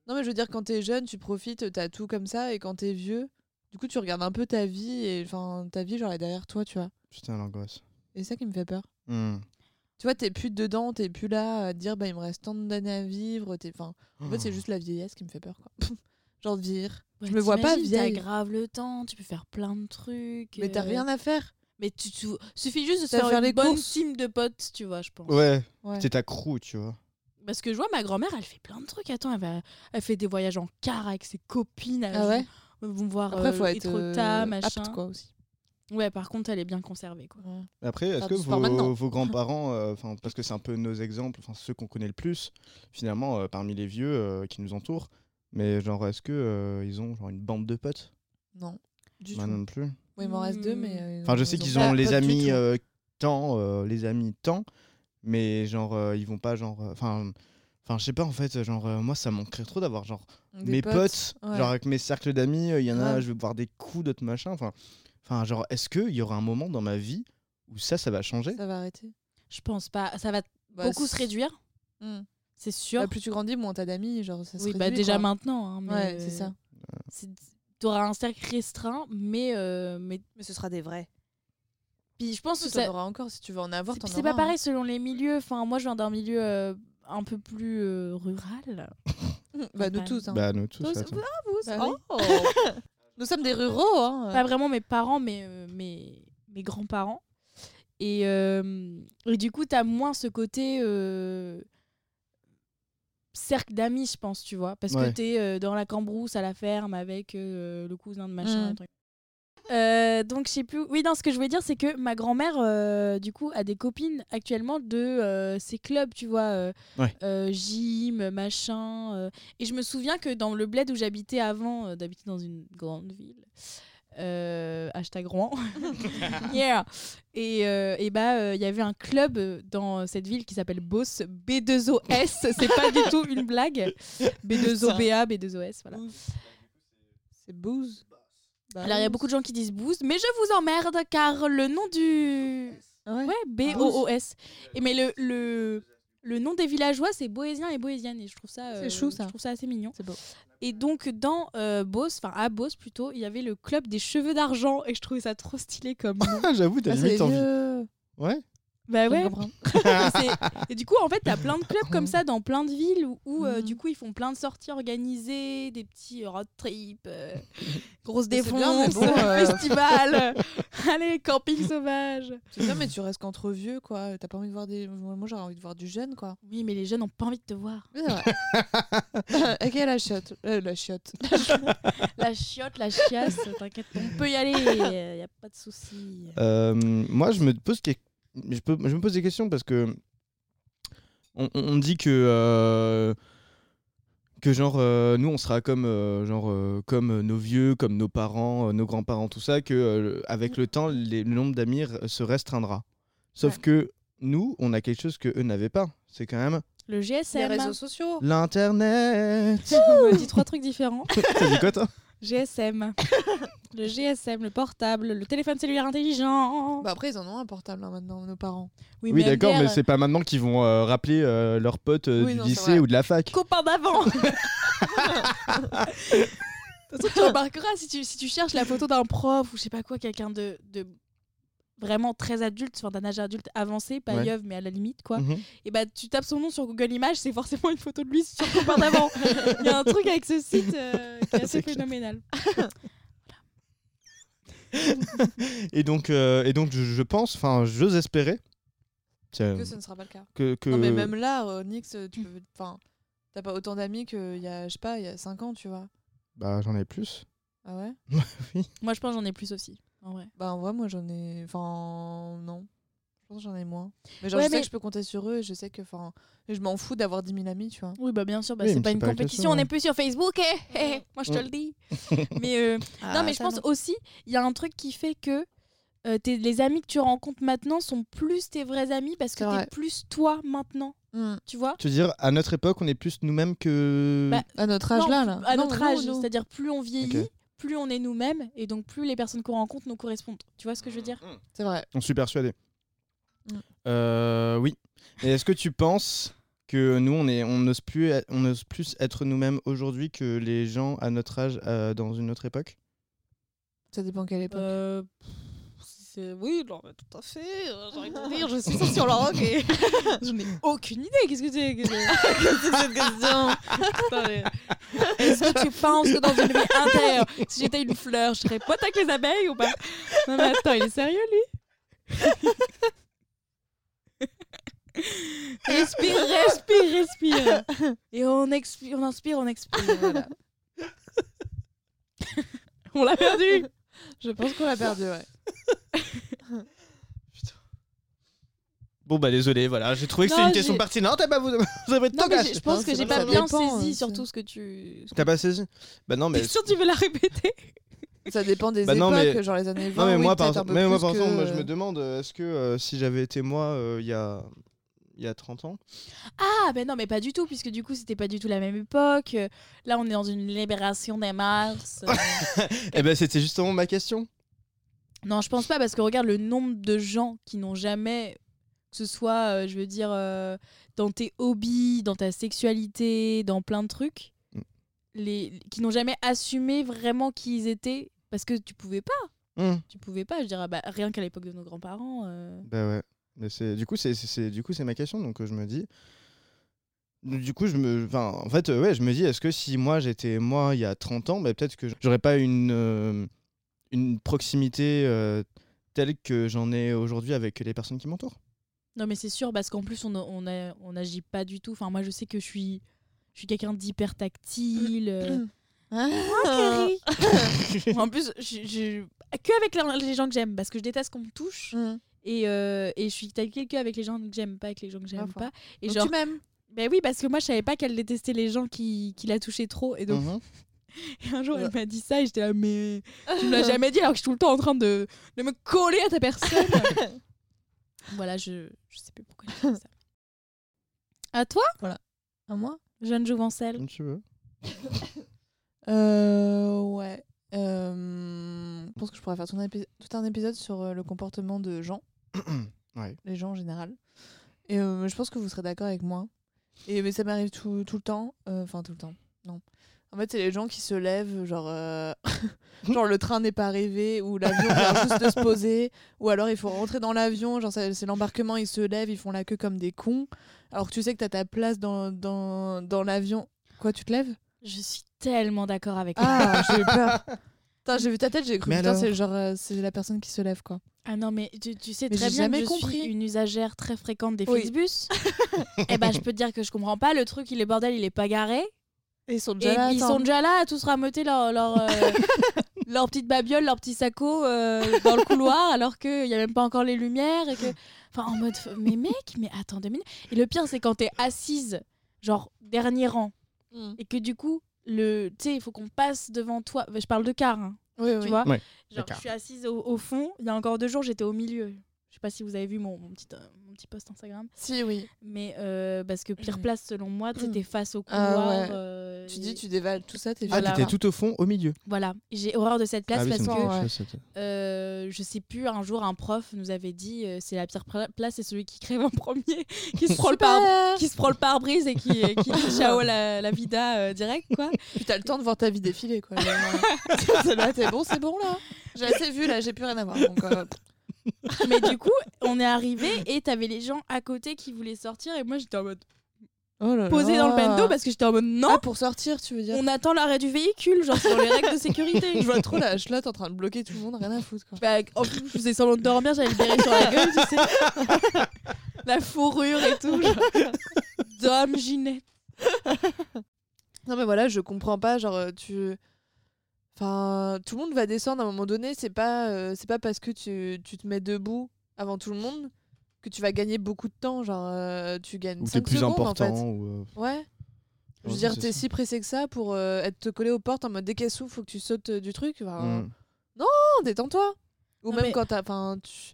Non, mais je veux dire, quand t'es jeune, tu profites, t'as tout comme ça, et quand t'es vieux, du coup, tu regardes un peu ta vie, et enfin, ta vie, genre, est derrière toi, tu vois. Putain, l'angoisse. Et c'est ça qui me fait peur. Mm. Tu vois, t'es plus dedans, t'es plus là à te dire, bah, il me reste tant d'années à vivre. t'es- Enfin, en fait, c'est juste la vieillesse qui me fait peur, quoi. genre, de vieillir. Je me vois pas vieille. T'as grave le temps, tu peux faire plein de trucs. Mais t'as euh, rien à faire. Mais tu, tu- suffit juste de faire, faire une les bonne courses. team de potes, tu vois, je pense. Ouais, Ouais. c'est ta crew, tu vois. Parce que je vois ma grand-mère, elle fait plein de trucs. Attends, elle, va, elle fait des voyages en car avec ses copines. Elle Ah ouais vont voir Après, faut euh, être Etretat, euh, machin. apte, quoi, aussi. Ouais, par contre, elle est bien conservée, quoi. Ouais. Après, est-ce que vos, vos grands-parents, euh, enfin parce que c'est un peu nos exemples, enfin ceux qu'on connaît le plus, finalement, euh, parmi les vieux euh, qui nous entourent, mais genre, est-ce que euh, ils ont genre une bande de potes? Non. Du Moi tout. non plus. Oui, il m'en reste deux, Hmm. mais. euh, Enfin, je sais ont qu'ils pas- ont les amis euh, tant, euh, les amis tant, mais genre, euh, ils vont pas genre, euh, enfin. Enfin, je sais pas en fait, genre, euh, moi ça me manquerait trop d'avoir genre Des mes potes, ouais. genre avec mes cercles d'amis, euh, il y en a, je vais boire des coups, d'autres machins. Enfin, enfin genre, est-ce qu'il y aura un moment dans ma vie où ça, ça va changer? Ça va arrêter. Je pense pas. Ça va Bah, beaucoup se réduire, Hmm. c'est sûr. Bah, plus tu grandis, moins t'as d'amis. Genre, ça se oui, bah déjà quoi. maintenant. hein, mais Ouais, c'est ça. Tu auras un cercle restreint, mais, euh, mais Mais ce sera des vrais. Puis je pense que en ça. auras encore si tu veux en avoir. C'est pas pareil selon les milieux. Enfin, moi, je viens d'un milieu euh, un peu plus euh, rural. hein. Bah, nous tous. Hein. Bah, nous tous, Tous, attends. Bah oui. Oh Nous sommes des ruraux. Hein. pas vraiment mes parents, mais euh, mes, mes grands-parents. Et, euh, et du coup, t'as moins ce côté euh, cercle d'amis, je pense, tu vois. Parce Ouais. que t'es euh, dans la cambrousse à la ferme avec euh, le cousin de machin. Mm. truc. Euh, donc, je sais plus. Oui, non, ce que je voulais dire, c'est que ma grand-mère, euh, du coup, a des copines actuellement de euh, ces clubs, tu vois, euh, Ouais. euh, gym, machin. euh. Et je me souviens que dans le bled où j'habitais avant euh, d'habiter dans une grande ville, euh, hashtag Rouen, yeah. Et, euh, et bah, euh, il y avait un club dans cette ville qui s'appelle Beauce, B2OS, c'est pas du tout une blague. B2OBA, B2OS, voilà. C'est booze. Bah, Alors, il y a beaucoup de gens qui disent Booze, mais je vous emmerde car le nom du. Ouais. Ouais, B-O-O-S. Et mais le, le, le nom des villageois, c'est Boésien et Boésienne. Et je trouve ça. C'est euh, chou, ça. Je trouve ça assez mignon. C'est beau. Et donc, dans euh, Beauce, enfin à Beauce plutôt, il y avait le club des cheveux d'argent. Et je trouvais ça trop stylé comme nom. J'avoue, t'as Ah, limite envie. Ouais. Bah ouais. Et du coup, en fait, t'as plein de clubs comme ça dans plein de villes où, où, euh, Mhm. du coup, ils font plein de sorties organisées, des petits road trips, euh, grosses bien, mais défonces, bon, euh, festivals, allez, camping sauvage. C'est ça, mais tu restes qu'entre vieux, quoi. T'as pas envie de voir des. Moi, j'aurais envie de voir du jeune, quoi. Oui, mais les jeunes n'ont pas envie de te voir. Vrai. ok, la chiotte. Euh, la chiotte. La chiotte, la chiasse, t'inquiète, on peut y aller, il y a pas de souci. Euh, moi, je me pose, que- je, peux- je me pose des questions parce que on, dit que euh, que genre euh, nous on sera comme euh, genre euh, comme nos vieux, comme nos parents, euh, nos grands-parents, tout ça, que euh, avec le temps les- le nombre d'amis se restreindra. Sauf Ouais. que nous, on a quelque chose que eux n'avaient pas. C'est quand même Le Les GSM. réseaux sociaux. l'internet. On dit trois trucs différents. T'as dit quoi toi? GSM. le GSM, le portable, le téléphone cellulaire intelligent. Bah après, ils en ont un portable hein, maintenant, nos parents. Oui, d'accord, mais MDR, c'est pas maintenant qu'ils vont euh, rappeler euh, leurs potes euh, Oui, du non, lycée ou de la fac. copain d'avant. De toute façon, tu remarqueras si tu, si tu cherches la photo d'un prof ou je sais pas quoi, quelqu'un de, de vraiment très adulte, enfin d'un âge adulte avancé, pas Ouais. yeuve, mais à la limite, quoi. Mhm. Et bah tu tapes son nom sur Google Images, c'est forcément une photo de lui sur copain d'avant. Il y a un truc avec ce site euh, qui est assez phénoménal. Et donc, euh, et donc je, je pense, enfin, j'ose espérer Que ce ne sera pas le cas. que, que- Non, mais même là, euh, Nix, tu peux. Enfin, t'as pas autant d'amis qu'il y a, je sais pas, il y a 5 ans, tu vois. bah, j'en ai plus. Ah ouais? Moi je pense que j'en ai plus aussi, en vrai. Bah en vrai, moi j'en ai. Enfin, non. Je pense que j'en ai moins. Mais genre, Ouais, je sais que je peux compter sur eux et je sais que. Enfin, je m'en fous d'avoir 10 000 amis, tu vois. Oui, bah bien sûr, bah, Oui, c'est pas une pas compétition, on n'est plus sur Facebook, eh, eh, moi je te le dis. mais euh, non, mais je pense aussi, il y a un truc qui fait que euh, t'es- les amis que tu rencontres maintenant sont plus tes vrais amis parce que t'es plus toi maintenant, Hmm. tu vois Tu veux dire, à notre époque, on est plus nous-mêmes que. Bah, À notre âge Non, là, là. À Non, notre âge, c'est-à-dire plus on vieillit. Plus on est nous-mêmes et donc plus les personnes qu'on rencontre nous correspondent. Tu vois ce que je veux dire? C'est vrai. On suis persuadé. Mm. Euh, oui. Et est-ce que tu penses que nous, on est, on n'ose plus, être- on ose plus être nous-mêmes aujourd'hui que les gens à notre âge euh, dans une autre époque? Ça dépend quelle époque. Euh, c'est- Oui, non, mais tout à fait. euh, J'ai envie de dire, je suis sociologue et je n'ai aucune idée. Qu'est-ce que c'est que c'est cette question? Est-ce que tu penses que dans une vie intérieure, si j'étais une fleur, je serais pote avec les abeilles ou pas? Non mais attends, il est sérieux lui? Respire, respire, respire. Et on, expire, on inspire, on expire. Voilà. on l'a perdu. Je pense qu'on l'a perdu, ouais. Bon, bah désolé, voilà. J'ai trouvé que c'était une question pertinente. Eh bah, vous, vous avez Non, mais je pense Non, que j'ai pas ça bien dépend, saisi c'est- sur tout ce que tu. T'as pas saisi Bah non, mais. T'es sûr que tu veux la répéter Ça dépend des Bah époques, non, mais- genre les années 20. Non mais oui, moi par mais moi exemple moi je me demande euh, est-ce que euh, si j'avais été moi euh, il y a il y a 30 ans Ah, ben non, mais pas du tout, puisque du coup, c'était pas du tout la même époque. Là, on est dans une libération des mars. Euh, Eh ben c'était justement ma question. Non, je pense pas, parce que regarde le nombre de gens qui n'ont jamais, que ce soit, euh, je veux dire, euh, dans tes hobbies, dans ta sexualité, dans plein de trucs, Mm. les, qui n'ont jamais assumé vraiment qui ils étaient, parce que tu pouvais pas. Hum. Tu pouvais pas, je dirais, bah, rien qu'à l'époque de nos grands-parents. euh, Bah ouais. Mais c'est du coup c'est c'est- c'est du coup c'est ma question donc je me dis du coup je me enfin en fait ouais je me dis est-ce que si moi j'étais moi il y a 30 ans bah, peut-être que j'aurais pas une une proximité euh, telle que j'en ai aujourd'hui avec les personnes qui m'entourent. Non, mais c'est sûr, parce qu'en plus, on, on, a- on agit pas du tout. Enfin, moi, je sais que je suis, je suis quelqu'un d'hyper tactile. euh. Ah. Chérie. en plus, je, je- que avec les, gens que j'aime, parce que je déteste qu'on me touche. Mm. Et, euh, et je suis tactile que avec les gens que j'aime pas, avec les gens que j'aime pas. Et Donc genre, tu m'aimes ben oui, parce que moi, je savais pas qu'elle détestait les gens qui, qui la touchaient trop. Et donc, Mhm. Et un jour, elle Ouais. m'a dit ça, et j'étais là, mais tu me l'as jamais dit, alors que je suis tout le temps en train de, de me coller à ta personne. voilà, je, je sais plus pourquoi j'ai dit ça. À toi, À moi jeune jouvencelle Comme tu veux. Euh. Ouais. Euh, Je pense que je pourrais faire tout un, épi- tout un épisode sur euh, le comportement de gens. Ouais. Les gens en général. Et euh, je pense que vous serez d'accord avec moi. Et mais ça m'arrive tout, tout le temps. Euh, Enfin, tout le temps. Non. En fait, c'est les gens qui se lèvent, genre, euh, genre le train n'est pas arrivé, ou l'avion vient juste de se poser, ou alors il faut rentrer dans l'avion, genre c'est l'embarquement, ils se lèvent, ils font la queue comme des cons, alors que tu sais que t'as ta place dans, dans, dans l'avion. Quoi, tu te lèves? Je suis tellement d'accord avec toi. Ah, j'ai eu peur. Putain, j'ai vu ta tête, j'ai cru, Mais putain, alors c'est genre, euh, c'est la personne qui se lève, quoi. Ah non, mais tu, tu sais Mais très bien que je compris. suis une usagère très fréquente des Oui. Flixbus. Et ben, je peux te dire que je comprends pas. Le truc, il est bordel, il est pas garé. Et ils sont Et déjà là, ils attends. sont déjà là à tous rameuter leur, leur, euh, leur petite babiole, leur petit saco euh, dans le couloir, alors qu'il n'y a même pas encore les lumières. Et que... Enfin, en mode, mais mec, mais attends deux minutes. Et le pire, c'est quand t'es assise, genre dernier rang, Mm. et que du coup, le, tu sais, il faut qu'on passe devant toi. Je parle de car, hein, Oui, tu oui. vois. Ouais, Genre, je suis assise au, au fond. Il y a encore deux jours, j'étais au milieu. Je sais pas si vous avez vu mon, mon petit, euh, mon petit post Instagram. Si, oui. Mais euh, parce que pire Mm. place, selon moi, tu étais face au Ah couloir. ouais. euh, Tu dis, tu dévales tout ça, t'es Ah, Voilà. t'étais tout au fond, au milieu. Voilà. J'ai horreur de cette place ah oui, parce que ouais. euh, je sais plus, un jour, un prof nous avait dit euh, c'est la pire pla- place, c'est celui qui crève en premier, qui se prend le qui se prend le pare-brise et qui, qui dit ciao la, la vida euh, direct quoi. Puis t'as le temps de voir ta vie défiler, quoi. C'est bon, c'est bon, là. J'ai assez vu, là, j'ai plus rien à voir. Donc, euh, Mais du coup, on est arrivé et t'avais les gens à côté qui voulaient sortir et moi j'étais en mode oh là posé là. dans le bendo parce que j'étais en mode non, Ah, pour sortir, tu veux dire on attend l'arrêt du véhicule, genre c'est dans les règles de sécurité. Je vois trop la chlotte en train de bloquer tout le monde, rien à foutre, quoi. Bah, en plus, je faisais semblant de dormir, j'avais le béret sur la gueule, tu sais. la fourrure et tout. Genre. Dame Ginette. Non, mais voilà, je comprends pas, genre, euh, tu. Enfin, tout le monde va descendre à un moment donné, c'est pas, euh, c'est pas parce que tu, tu te mets debout avant tout le monde que tu vas gagner beaucoup de temps, genre, euh, tu gagnes Ou t'es 5 plus secondes, important. en fait. ou, euh, Ouais. Je veux dire, t'es si pressé que ça pour euh, être te collé aux portes en mode dès qu'elle s'ouvre, faut que tu sautes du truc. Enfin, mm. Non, détends-toi. Ou Non, même mais- quand t'as. Enfin, tu-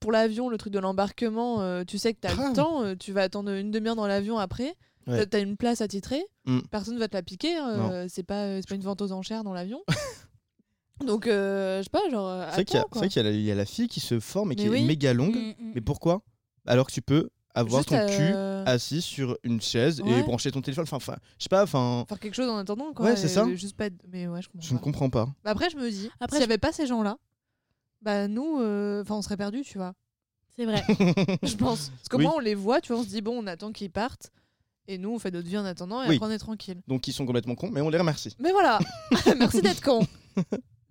pour l'avion, le truc de l'embarquement, euh, tu sais que t'as Ah. le temps, euh, tu vas attendre une demi-heure dans l'avion après. Ouais. T'as- une place attitrée, Mm. personne va te la piquer. euh, c'est pas, euh, c'est pas une vente aux enchères dans l'avion. Donc, euh, je sais pas, genre. C'est vrai qu'il y a- y, la- il y a la fille qui se forme et qui Mais est oui. méga longue. Mm, mm. Mais pourquoi? Alors que tu peux avoir Juste, ton cul euh, assis sur une chaise et brancher ton téléphone. Enfin, enfin, je sais pas, enfin, Faire quelque chose en attendant, quoi. Ouais, c'est ça. Juste pas. Mais ouais, je comprends. je ne comprends pas. Bah après, je me dis, Après, s'il y je- avait pas ces gens-là, bah nous, euh, enfin, on serait perdus, tu vois. C'est vrai. Je pense. Parce qu'au Oui. moins, on les voit, tu vois, on se dit, bon, on attend qu'ils partent. Et nous, on fait notre vie en attendant et Oui. après, on est tranquille. Donc ils sont complètement cons, mais on les remercie. Mais voilà Merci d'être con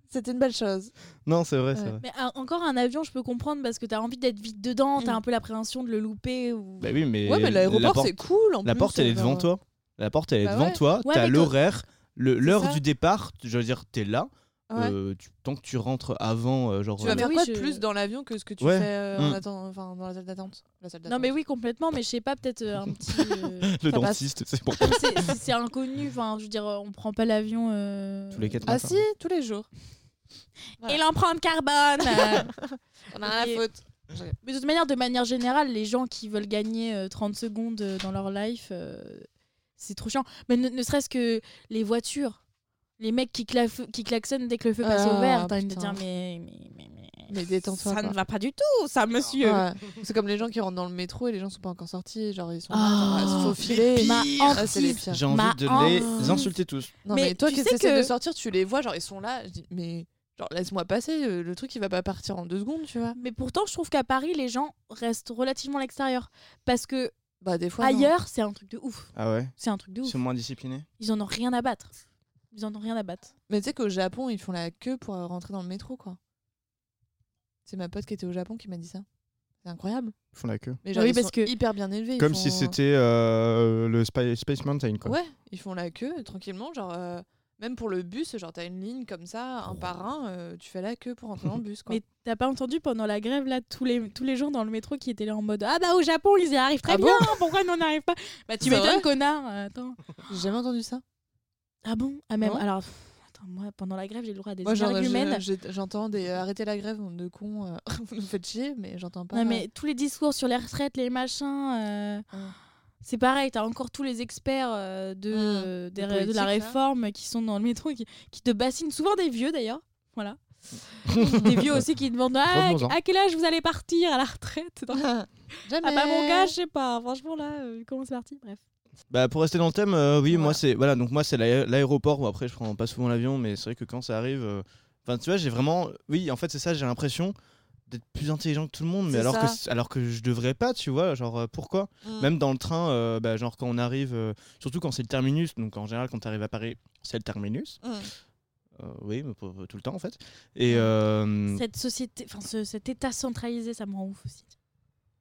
C'était une belle chose. Non, c'est vrai, Ouais. vrai. Mais encore un avion, je peux comprendre parce que t'as envie d'être vite dedans, t'as Mm. un peu l'appréhension de le louper. Ou... Bah oui, mais, ouais, mais la l'aéroport, porte- c'est cool. En La plus, porte, elle est devant toi. La porte, elle est Bah devant ouais. toi. Ouais, T'as l'horaire, l'heure du départ. Je veux dire, t'es là. Ouais. Euh, tu- tant que tu rentres avant, euh, genre. Tu vas euh, mais faire oui, je- plus dans l'avion que ce que tu Ouais. fais euh, en Mm. attendant, enfin, dans la salle d'attente La Non, mais oui, complètement, mais je sais pas, peut-être un petit. euh, le dentiste, c'est pour c'est- inconnu, enfin, je veux dire, on prend pas l'avion. euh, tous les quatre Ah matins. si, tous les jours. Voilà. Et l'empreinte carbone euh. On a rien à Et- foutre. Mais de toute manière, de manière générale, les gens qui veulent gagner euh, 30 secondes dans leur life, euh, c'est trop chiant. Mais ne, ne serait-ce que les voitures, les mecs qui, claf- qui klaxonnent dès que le feu passe Ah, au vert, t'as envie de dire mais, mais, mais, mais, Mais détends-toi. ça quoi. ne va pas du tout, ça, monsieur. Ouais. C'est comme les gens qui rentrent dans le métro et les gens sont pas encore sortis. Genre, ils sont Ah, là, genre, à se faufiler. Ma Ah, c'est les hantise. pires. J'ai envie Ma de les insulter tous. Non, Mais mais, toi tu qui que- de sortir, tu les vois, genre ils sont là. Je dis, mais genre laisse-moi passer, euh, le truc il va pas partir en deux secondes, tu vois. Mais pourtant, je trouve qu'à Paris, les gens restent relativement à l'extérieur. Parce que Bah des fois. ailleurs, c'est un truc de ouf. Ah ouais? C'est un truc de Ils ouf. sont moins disciplinés? Ils en ont rien à battre. Ils en ont rien à battre. Mais tu sais qu'au Japon, ils font la queue pour rentrer dans le métro, quoi. C'est ma pote qui était au Japon qui m'a dit ça. C'est incroyable. Ils font la queue. Mais genre, Oui, ils parce sont que- hyper bien élevés. ils Comme font- si c'était euh, le Spa- Space Mountain, quoi. Ouais, ils font la queue tranquillement, genre. euh, Même pour le bus, genre t'as une ligne comme ça, un par un, euh, tu fais la queue pour rentrer dans le bus. Quoi. Mais t'as pas entendu pendant la grève là tous les, tous les gens dans le métro qui étaient là en mode Ah bah au Japon ils y arrivent très Ah bien, pourquoi nous on n'y arrive pas? Bah tu C'est m'étonnes connard, euh, attends. J'ai jamais entendu ça. Ah bon? Ah même Non. alors pff, attends moi pendant la grève j'ai le droit à des Moi arguments. je- j'entends des euh, arrêtez la grève, bande de cons, euh, vous nous faites chier, mais j'entends pas. Non mais tous les discours sur les retraites, les machins, euh, Ouais. c'est pareil, t'as encore tous les experts euh, de, Mmh, euh, de des ré- de la là. réforme qui sont dans le métro et qui, qui te bassinent, souvent des vieux d'ailleurs. Voilà. des vieux aussi qui demandent ah, Revenons-en. à quel âge vous allez partir à la retraite? Jamais. Ah bah mon gars, je sais pas. Franchement là, euh, comment c'est parti? Bref. Bah pour rester dans le thème, euh, oui, moi c'est voilà donc moi c'est l'aé- l'aéroport. Bon après je prends pas souvent l'avion, mais c'est vrai que quand ça arrive, euh, enfin tu vois j'ai vraiment, oui en fait c'est ça, j'ai l'impression d'être plus intelligent que tout le monde, mais alors que ça. alors que je devrais pas, tu vois, genre euh, pourquoi? Mm. Même dans le train, bah, genre quand on arrive, surtout quand c'est le terminus, donc en général quand tu arrives à Paris, c'est le terminus. Mm. Euh, oui, mais tout le temps en fait. Et Mm. euh, Cette société, enfin ce- cet état centralisé, ça me rend ouf aussi.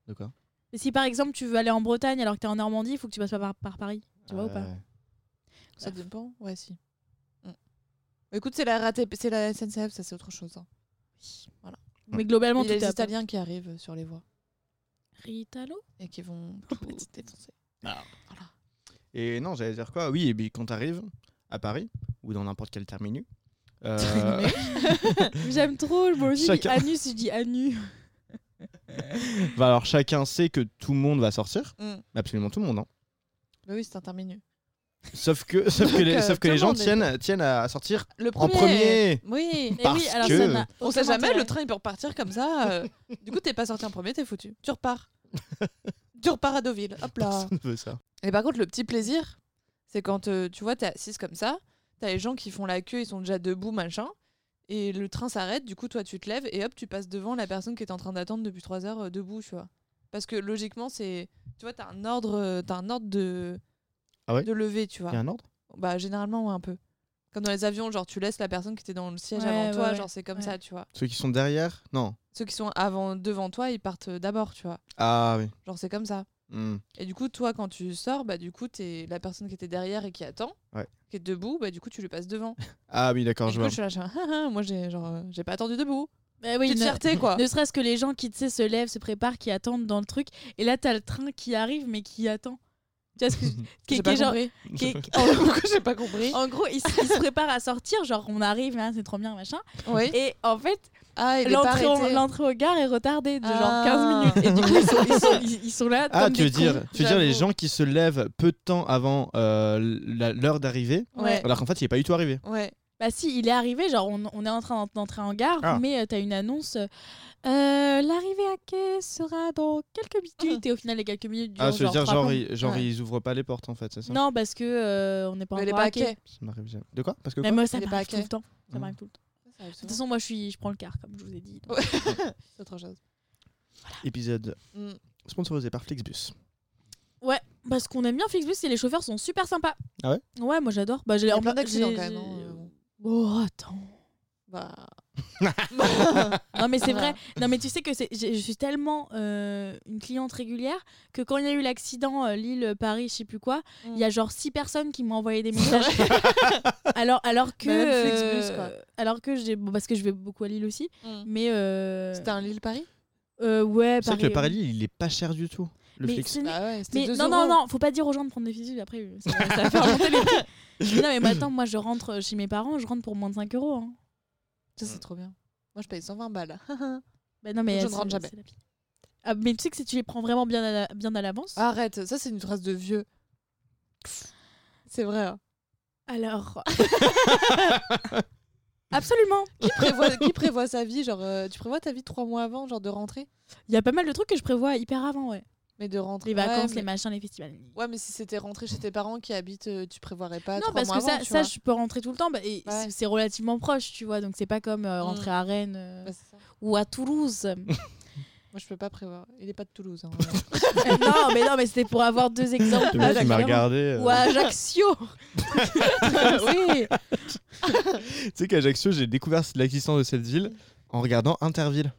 de quoi? Et si par exemple tu veux aller en Bretagne alors que t'es en Normandie, il faut que tu passes pas par, par Paris. Tu vois ou pas. Ça dépend Ouais, si. Mm. Écoute, c'est la RATP, c'est la SNCF, ça c'est autre chose. hein. Mais globalement, Il y a les à Italiens qui arrivent euh, sur les voies Ritalo et qui vont tout petite défoncer. Ah. Voilà. Et non, j'allais dire quoi? Oui, et puis quand tu arrives à Paris ou dans n'importe quel terminus. euh, J'aime trop, moi aussi, Chacun- anus, je dis anu. bah alors chacun sait que tout le monde va sortir, Mm. absolument tout le monde. hein. Bah oui, c'est un terminus. Sauf que, sauf que les, euh, sauf que tout les le gens est- tiennent, tiennent à sortir Le en premier. Oui. Parce oui, alors que- ça On sait jamais, le train il peut repartir comme ça. euh, du coup, t'es pas sorti en premier, t'es foutu. Tu repars. tu repars à Deauville. Hop là. Personne veut ça. Et par contre, le petit plaisir, c'est quand euh, tu vois, t'es assise comme ça, t'as les gens qui font la queue, ils sont déjà debout, machin, et le train s'arrête, du coup, toi, tu te lèves et hop, tu passes devant la personne qui est en train d'attendre depuis 3 heures euh, debout, tu vois. Parce que logiquement, c'est. Tu vois, t'as un ordre, euh, t'as un ordre de. Ah ouais de lever, tu Il vois. y a un ordre? Bah, généralement, ouais, un peu. Comme dans les avions, genre, tu laisses la personne qui était dans le siège Ouais, avant toi, ouais, genre, c'est comme ouais. ça, tu vois. Ceux qui sont derrière? Non. Ceux qui sont avant, devant toi, ils partent d'abord, tu vois. Ah oui. Genre, c'est comme ça. Hmm. Et du coup, toi, quand tu sors, bah, du coup, t'es la personne qui était derrière et qui attend, Ouais. qui est debout, bah, du coup, tu lui passes devant. Ah oui, d'accord, je coup, vois. je suis là, je suis là, Ah, ah, moi, j'ai genre, euh, j'ai pas attendu debout. Bah oui, Petite ne, fierté, quoi. ne serait-ce que les gens qui tu sais, se lèvent, se préparent, qui attendent dans le truc. Et là, t'as le train qui arrive, mais qui attend. Tu vois ce que je- qui- J'ai qui pas genre- compris. qui est- Pourquoi j'ai pas compris En gros, ils, se- préparent à sortir, genre on arrive, hein, c'est trop bien, machin. Oui. Et en fait, Ah, il l'entrée au- gare est retardée de genre Ah. 15 minutes. Et du coup, ils sont, ils sont- ils- ils sont là. Ah, comme tu veux dire, cons. tu veux dire les gens qui se lèvent peu de temps avant euh, l'heure d'arrivée, Ouais. alors qu'en fait il est pas du tout arrivé. Ouais. Bah si, il est arrivé, genre on, on est en train d'entrer en gare, Ah. mais euh, t'as une annonce. euh, euh, L'arrivée à quai sera dans quelques minutes. Et au final, les quelques minutes durent Ah, je veux dire trois genre, ils, genre Ouais. ils ouvrent pas les portes en fait, c'est ça? Non, parce que euh, on n'est pas Mais elle est encore pas à à quai. quai. Ça m'arrive jamais. De quoi? Parce que Mais quoi moi, ça Elle est pas m'arrive à tout quai. le temps. Ça m'arrive tout le temps. De toute façon, moi, je, suis, je prends le car, comme je vous ai dit. donc. Ouais. c'est autre chose. Épisode Mm. sponsorisé par Flixbus. Parce qu'on aime bien Flixbus et les chauffeurs sont super sympas. Ah ouais? Ouais, moi j'adore. Bah, j'ai Il y a en plein plus- d'accidents j'ai- quand même. j'ai- hein, bon. Oh, attends. Bah. Non, mais c'est vrai. Non, mais tu sais que je suis tellement euh, une cliente régulière que quand il y a eu l'accident euh, Lille-Paris, je sais plus quoi, il y a genre six personnes qui m'ont envoyé des messages. alors, alors que. Bah, quoi. euh, alors que j'ai. Bon, parce que je vais beaucoup à Lille aussi. Mm. Mais. euh, C'était un Lille-Paris? euh, ouais, C'est vrai que Paris, le Paris il est pas cher du tout. Le Mais Flix. c'est- Bah ouais, Mais 2 non, non, euros. non, faut pas dire aux gens de prendre des physiques après, ça, ça va faire monter les prix. Mais non, mais attends, moi je rentre chez mes parents, je rentre pour moins de 5 euros. Hein. Ça, c'est trop bien. Moi, je paye 120 balles. Bah non, mais Je ne rentre jamais. Ah, mais tu sais que si tu les prends vraiment bien à, la- bien à l'avance. Arrête, ça, c'est une phrase de vieux. C'est vrai. hein. Alors. Absolument. Qui prévoit, qui prévoit sa vie Genre, euh, tu prévois ta vie trois mois avant, genre de rentrer? Il y a pas mal de trucs que je prévois hyper avant, ouais. Mais de rentrer. Les vacances, ouais, les machins, les festivals. Ouais, mais si c'était rentrer chez tes parents qui habitent, euh, tu prévoirais pas non, parce mois que ça, avant, tu ça je peux rentrer tout le temps. bah, et Ouais. c'est- relativement proche, tu vois. Donc c'est pas comme euh, Mm. rentrer à Rennes euh, Bah, ou à Toulouse. Moi, je peux pas prévoir. Il est pas de Toulouse. hein. Euh, non, mais non, mais c'était pour avoir deux exemples. Le mec, il m'a différents. regardé. euh, Ou à Ajaccio. oui. Tu sais qu'Ajaccio, j'ai découvert l'existence de cette ville en regardant Interville.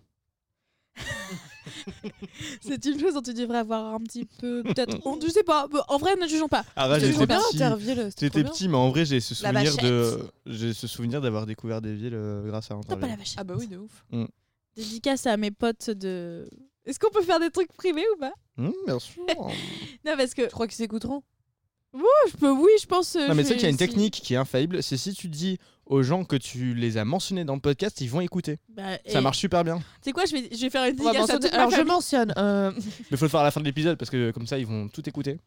C'est une chose dont tu devrais avoir un petit peu, peut-être. honte, Je sais pas. Bah, En vrai, ne jugeons pas. Ah, C'était j'étais petit. J'étais petit, mais en vrai, j'ai ce souvenir de, vachette. j'ai ce souvenir d'avoir découvert des villes euh, grâce à T'as pas Interville. la vache. Ah bah oui, de ouf. Dédicace à mes potes de. Est-ce qu'on peut faire des trucs privés ou pas? Hum, bien sûr. Non, parce que Tu crois qu'ils s'écouteront? Je peux, oui, je pense. euh, non, mais je tu sais qu'il y a une technique qui est infaillible, c'est si tu dis aux gens que tu les as mentionnés dans le podcast, ils vont écouter. Bah, Ça et- marche super bien. Tu sais quoi, je vais, je vais faire une On va dédicace à mentionner- toute ma Alors, je famille. mentionne. euh, Mais faut le faire à la fin de l'épisode parce que comme ça, ils vont tout écouter.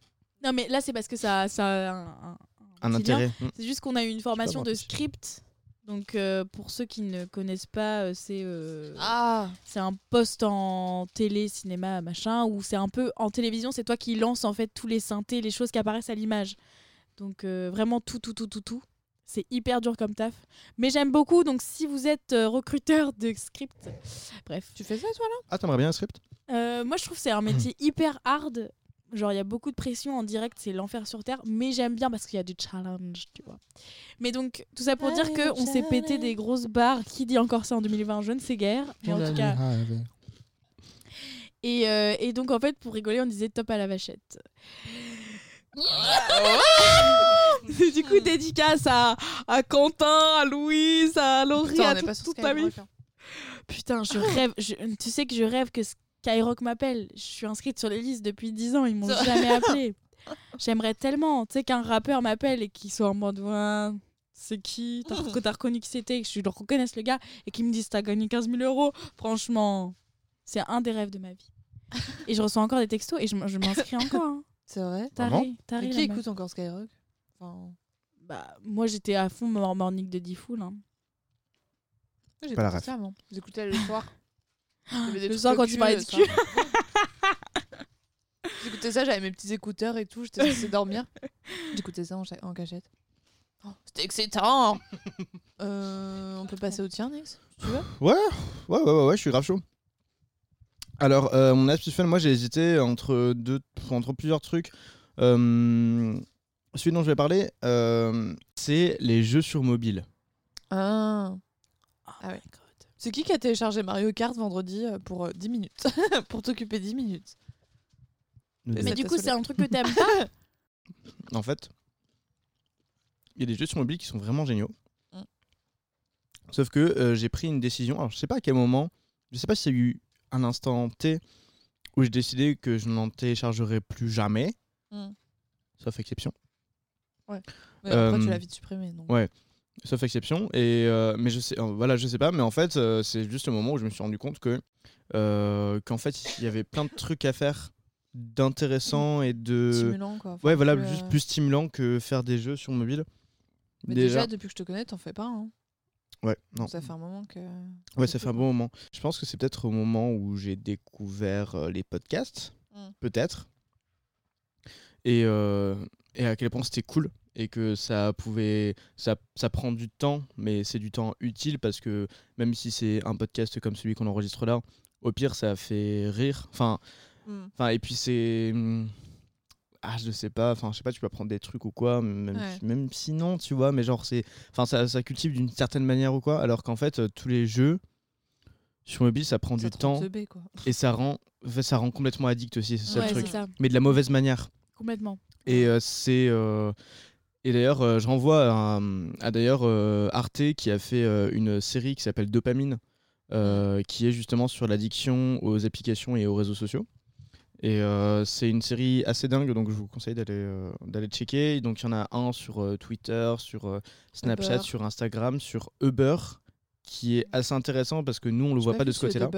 Non, mais là, c'est parce que ça, ça a un, un- Un petit lien. intérêt. Hum. C'est juste qu'on a eu une formation de script Donc, euh, pour ceux qui ne connaissent pas, euh, c'est euh, Ah c'est un poste en télé, cinéma, machin, où c'est un peu en télévision, c'est toi qui lance en fait tous les synthés, les choses qui apparaissent à l'image. Donc, euh, vraiment tout, tout, tout, tout, tout. C'est hyper dur comme taf. Mais j'aime beaucoup, donc si vous êtes euh, recruteur de script, bref. Tu fais ça, toi, là? Ah, t'aimerais bien un script? Euh, moi, je trouve que c'est un métier hyper hard. Genre, il y a beaucoup de pression en direct, c'est l'enfer sur terre. Mais j'aime bien parce qu'il y a du challenge, tu vois. Mais donc, tout ça pour dire qu'on s'est pété des grosses barres. Qui dit encore ça en 2020 Je ne sais guère. Mais en tout cas. Et, euh, et donc, en fait, pour rigoler, on disait top à la vachette. du coup, dédicace à, à Quentin, à Louise, à Laurie, Putain, à est tout- pas sur toute ma vie. Hein. Putain, je rêve. je- tu sais que je rêve que Skyrock m'appelle. Je suis inscrite sur les listes depuis 10 ans. Ils m'ont jamais appelé. J'aimerais tellement, tu sais, qu'un rappeur m'appelle et qu'il soit en mode c'est qui? T'as que t'as reconnu qui c'était? Que je le reconnaisse le gars et qu'il me dise t'as gagné 15 000 euros. Franchement, c'est un des rêves de ma vie. Et je reçois encore des textos et je, m'inscris encore. Hein. C'est vrai? Mais la qui écoute encore Skyrock? Enfin... Bah, moi j'étais à fond mor- morning de Diffoul. Hein. j'ai Pas la pas avant. Vous écoutez le soir Il y avait des Le soir, quand euh, de ça. cul. J'écoutais ça, j'avais mes petits écouteurs et tout, j'étais censée dormir. J'écoutais ça en, cachette. Oh, C'était excitant Euh, On peut passer au tien, Nix si Tu veux Ouais, ouais, ouais, ouais, ouais, je suis grave chaud. Alors, euh, mon aspect fun, moi j'ai hésité entre, deux, entre plusieurs trucs. Euh, celui dont je vais parler, euh, c'est les jeux sur mobile. Ah. Ah Ah ouais. C'est qui qui a téléchargé Mario Kart vendredi euh, pour euh, 10 minutes Pour t'occuper 10 minutes Mais du coup, c'est un truc que t'aimes pas En fait, il y a des jeux sur mobile qui sont vraiment géniaux. Mm. Sauf que euh, j'ai pris une décision. Alors, je sais pas à quel moment. Je sais pas s'il y a eu un instant T où j'ai décidé que je n'en téléchargerai plus jamais, Mm. sauf exception. Mais après, tu Euh, l'as vite supprimé. Donc. ouais. Sauf exception. Et euh, mais je sais, euh, voilà, je sais pas. Mais en fait, euh, c'est juste le moment où je me suis rendu compte que qu'en fait, il y avait plein de trucs à faire d'intéressants et de Stimulant, quoi. Enfin, ouais, voilà, plus, juste plus stimulant que faire des jeux sur mobile. Mais déjà, depuis que je te connais, t'en fais pas. Hein. Ouais, non. Ça fait un moment que. Ouais, ça fait un bon moment. Je pense que c'est peut-être au moment où j'ai découvert euh, les podcasts, Mm. peut-être. Et, euh, et à quel point c'était cool. Et que ça pouvait. Ça, ça prend du temps, mais c'est du temps utile parce que même si c'est un podcast comme celui qu'on enregistre là, au pire, ça fait rire. Enfin, Mm. enfin et puis c'est. hum, Ah, je sais pas, enfin, je sais pas, tu peux apprendre des trucs ou quoi, même, Ouais. même sinon, tu vois, mais genre, c'est. Enfin, ça, ça cultive d'une certaine manière ou quoi, alors qu'en fait, tous les jeux sur mobile, ça prend Ça du temps teubé, et ça rend, ça rend complètement addict aussi, c'est ça le truc. ça. Mais de la mauvaise manière. Complètement. Et euh, c'est. euh, Et d'ailleurs, euh, je renvoie à, à d'ailleurs euh, Arte qui a fait euh, une série qui s'appelle Dopamine, euh, qui est justement sur l'addiction aux applications et aux réseaux sociaux. Et c'est une série assez dingue, donc je vous conseille d'aller d'aller checker. Donc il y en a un sur Twitter, sur Snapchat, Uber. sur Instagram, sur Uber, qui est assez intéressant parce que nous on le voit pas de ce côté-là.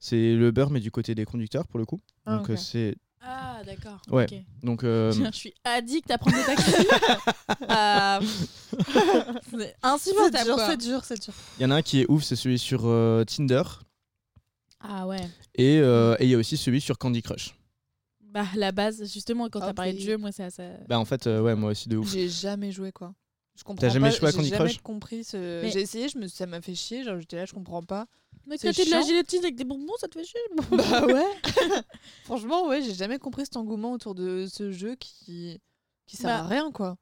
C'est le Uber mais du côté des conducteurs pour le coup. Ah, donc c'est Ah, d'accord. Ouais. ok. donc euh, Je suis addict à prendre des taxis. Euh, c'est C'est insupportable. c'est dur, c'est dur. il y en a un qui est ouf, c'est celui sur euh, Tinder. Ah ouais. Et euh, et il y a aussi celui sur Candy Crush. Bah, la base, justement, quand t'as Ok. parlé de jeu, moi, c'est ça. Bah en fait, euh, ouais, moi aussi de ouf. J'ai jamais joué, quoi. Je comprends T'as jamais pas, joué à j'ai Candy jamais Crush compris ce. Mais- J'ai essayé, je me... ça m'a fait chier. Genre, j'étais là, je comprends pas. Mais C'est quand t'es de la chiant. gélatine avec des bonbons, ça te fait chier. bah ouais. Franchement, ouais, j'ai jamais compris cet engouement autour de ce jeu qui qui sert Bah, à rien, quoi.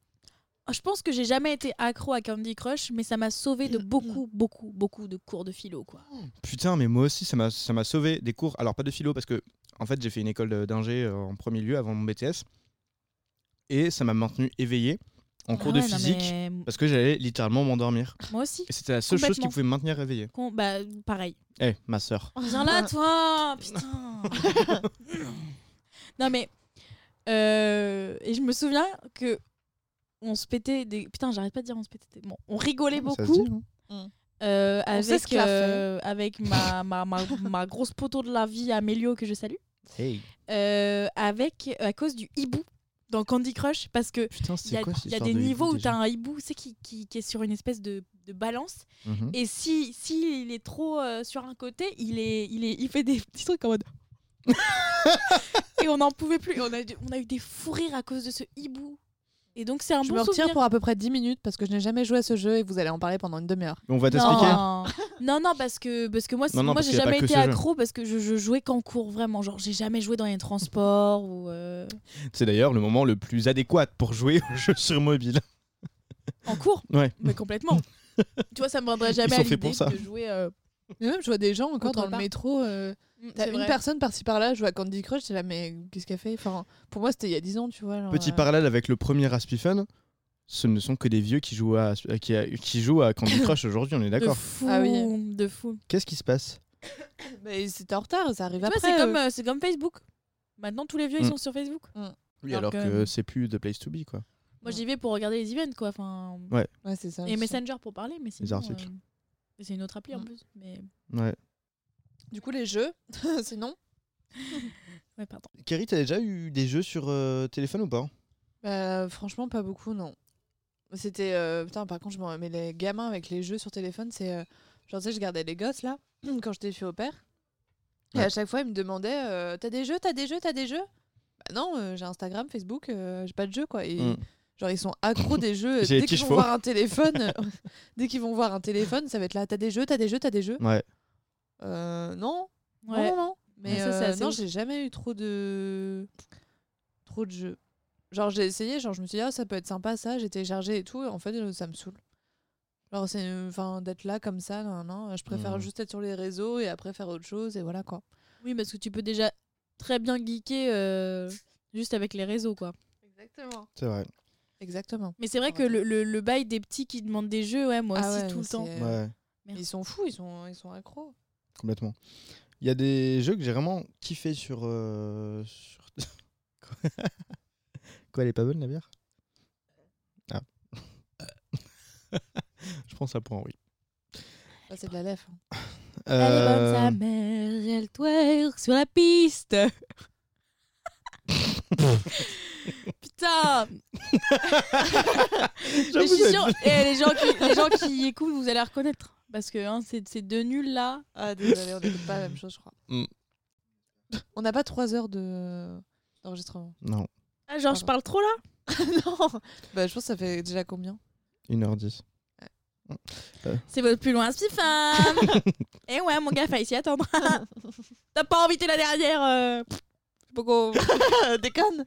Je pense que j'ai jamais été accro à Candy Crush, mais ça m'a sauvé de beaucoup, beaucoup, beaucoup de cours de philo, quoi. Putain, mais moi aussi, ça m'a ça m'a sauvé des cours. Alors, pas de philo, parce que, en fait, j'ai fait une école de- d'ingé euh, en premier lieu avant mon BTS. Et ça m'a maintenu éveillé en cours Ah de ouais, physique, mais parce que j'allais littéralement m'endormir. Moi aussi. Et c'était la seule chose qui pouvait me maintenir réveillé. Con- Bah, pareil. Eh, ma sœur. Viens là, toi Putain Non, mais. euh, et je me souviens que. On se pétait des. Putain, j'arrête pas de dire on se pétait des. Bon, on rigolait beaucoup. dit, hein Euh, On sait avec ce qu'il a fait. euh, avec ma, ma, ma, ma grosse poteau de la vie Amélio que je salue Hey. euh, avec à cause du hibou dans Candy Crush parce que il y a, quoi y des de hibou, niveaux où déjà t'as un hibou tu sais, qui, qui, qui est sur une espèce de, de balance Mhm. et si, si il est trop euh, sur un côté il est il est il fait des petits trucs en mode et on n'en pouvait plus on a, dû- on a eu des fous rires à cause de ce hibou et donc c'est un Je bon me retire souvenir pour à peu près 10 minutes parce que je n'ai jamais joué à ce jeu et vous allez en parler pendant une demi-heure. On va t'expliquer. non. non parce que parce que moi Non, non, moi j'ai jamais été jeu. accro parce que je, je jouais qu'en cours vraiment genre j'ai jamais joué dans les transports ou euh, C'est d'ailleurs le moment le plus adéquat pour jouer aux jeux sur mobile. en cours? Ouais. mais complètement tu vois ça me viendrait jamais sont à l'idée ça. de jouer euh, Mais même, je vois des gens encore dans le métro. euh, T'as une vrai. personne par-ci par-là, joue à Candy Crush, c'est là, mais qu'est-ce qu'elle fait? Enfin, Pour moi, c'était il y a 10 ans, tu vois. genre, Petit euh, parallèle avec le premier Raspifun, ce ne sont que des vieux qui jouent à, qui, a- qui jouent à Candy Crush aujourd'hui, on est de d'accord. fou Ah oui. de fou Qu'est-ce qui se passe Mais c'était en retard, ça arrive tu après. c'est comme euh. euh, c'est comme Facebook maintenant tous les vieux ils Mm. sont sur Facebook Oui, Alors alors, que- que, c'est plus The Place to Be, quoi. moi j'y vais pour regarder les events quoi enfin Ouais. Ouais, c'est ça. et. Messenger pour parler mais sinon articles. euh, c'est une autre appli en Mm. plus mais Ouais. Du coup, les jeux, sinon ouais pardon Kerry, t'as déjà eu des jeux sur euh, téléphone ou pas? Bah, Franchement, pas beaucoup, non. C'était. euh, Putain, par contre, je m'en- mais les gamins avec les jeux sur téléphone, c'est. euh, Genre, tu sais, je gardais les gosses là, quand j'étais fille au père. Et Ouais. à chaque fois, ils me demandaient euh, T'as des jeux, t'as des jeux, t'as des jeux? Bah non, euh, j'ai Instagram, Facebook, euh, j'ai pas de jeux quoi. Et Mm. genre, ils sont accros des jeux. J'ai les Dès petits qu'ils vont chevaux. voir un téléphone, dès qu'ils vont voir un téléphone, ça va être là T'as des jeux, t'as des jeux, t'as des jeux Ouais. Euh, non, ouais non, non, non. Mais Ouais, ça, c'est euh, assez non, ouf. j'ai jamais eu trop de trop de jeux. Genre j'ai essayé, genre je me suis dit ah ça peut être sympa ça, j'ai téléchargé et tout, et en fait euh, ça me saoule. Genre c'est enfin d'être là comme ça, non non, je préfère Mhm. juste être sur les réseaux et après faire autre chose et voilà quoi. oui parce que tu peux déjà très bien geeker euh, juste avec les réseaux quoi Exactement. C'est vrai. Exactement. mais c'est vrai que le, le, le bail des petits qui demandent des jeux ouais moi Ah aussi ouais, tout le temps Ouais. Ils sont fous, ils sont ils sont accros. complètement. Il y a des jeux que j'ai vraiment kiffé sur. euh, sur... Quoi, elle est pas bonne la bière? Ah. Je prends ça pour un oui. Ça, c'est de la lèvre. hein. Elle est bonne sa Euh, mère, elle twerk sur la piste. Putain Mais je suis sûre, et les, gens qui, les gens qui écoutent, vous allez reconnaître. Parce que hein, c'est ces deux nuls là. Ah désolé, on n'écoute pas la même chose je crois. Mm. On n'a pas trois heures de d'enregistrement. Non, Ah, genre, je parle trop là non. Bah je pense que ça fait déjà combien 1h10. C'est votre plus loin, femme Et ouais, mon gars, fallait s'y attendre. T'as pas invité la dernière euh, Beaucoup. Déconne.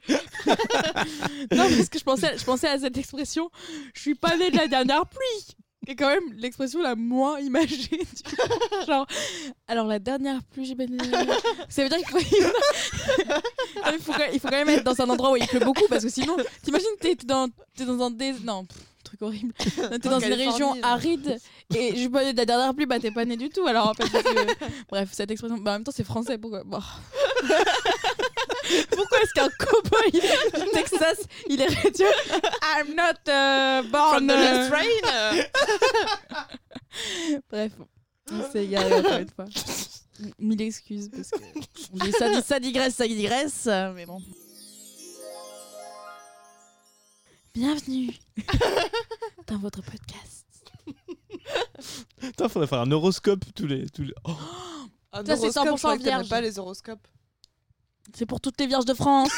Non, parce que je pensais, je pensais à cette expression. Je suis pas née de la dernière pluie. Est quand même l'expression la moins imagée. vois. Genre, alors la dernière pluie. Ça veut dire qu'il faut. Il, faut quand même, il faut quand même être dans un endroit où il pleut beaucoup parce que sinon, t'imagines, t'es t'es dans, dans un dés. Non, pff, truc horrible. T'es dans une région aride et je pas la dernière pluie, bah t'es pas né du tout. Alors en fait, que- bref, cette expression. Bah en même temps, c'est français. Pourquoi? Bon. Pourquoi est-ce qu'un cowboy du Texas, il est dire I'm not uh, born. From the uh, last train? Bref, on s'est égaré encore une fois. Mille excuses parce que on dit ça, dit- ça digresse, ça digresse, euh, mais bon. Bienvenue dans votre podcast. Putain, faudrait faire un horoscope tous les. Tous les... Oh, Un Ça, c'est horoscope, 100% je vierge. pas les horoscopes. C'est pour toutes les vierges de France.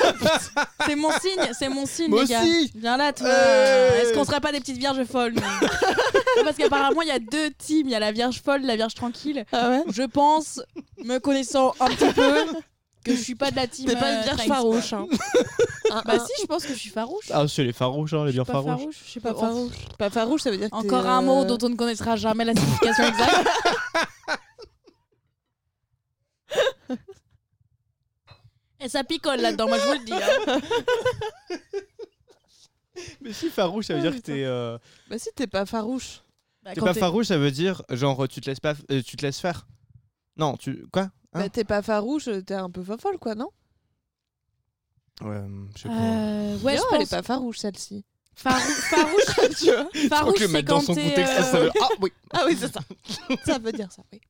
c'est mon signe, c'est mon signe, Moi les gars. aussi. Viens là, toi. Hey. Est-ce qu'on serait pas des petites vierges folles Parce qu'apparemment, il y a deux teams. Il y a la vierge folle, la vierge tranquille. Ah ouais Je pense, me connaissant un petit peu, que je suis pas de la team. T'es pas euh, une vierge Trace. farouche. Hein. Bah si, je pense que je suis farouche. Ah, c'est les farouches, hein, les pas farouches. farouche, je sais pas Pas farouche. Pas farouche, ça veut dire que Encore un mot euh, dont on ne connaîtra jamais la signification exacte. Et ça picole là-dedans, moi je vous le dis. hein. Mais si, farouche, ça veut Ah, dire que t'es. euh, Bah si, t'es pas farouche. Bah, T'es quand pas farouche, ça veut dire genre tu te laisses pas, euh, tu te laisses faire. Non, tu quoi Hein Bah t'es pas farouche, t'es un peu folle quoi, non? Ouais, hum, je sais pas. Euh, ouais, Non, je elle pense. est pas farouche celle-ci. Farou- farouche, tu vois farouche, c'est quand son t'es, contexte. euh, ça veut- Ah oui. Ah oui, c'est ça. ça veut dire ça, oui.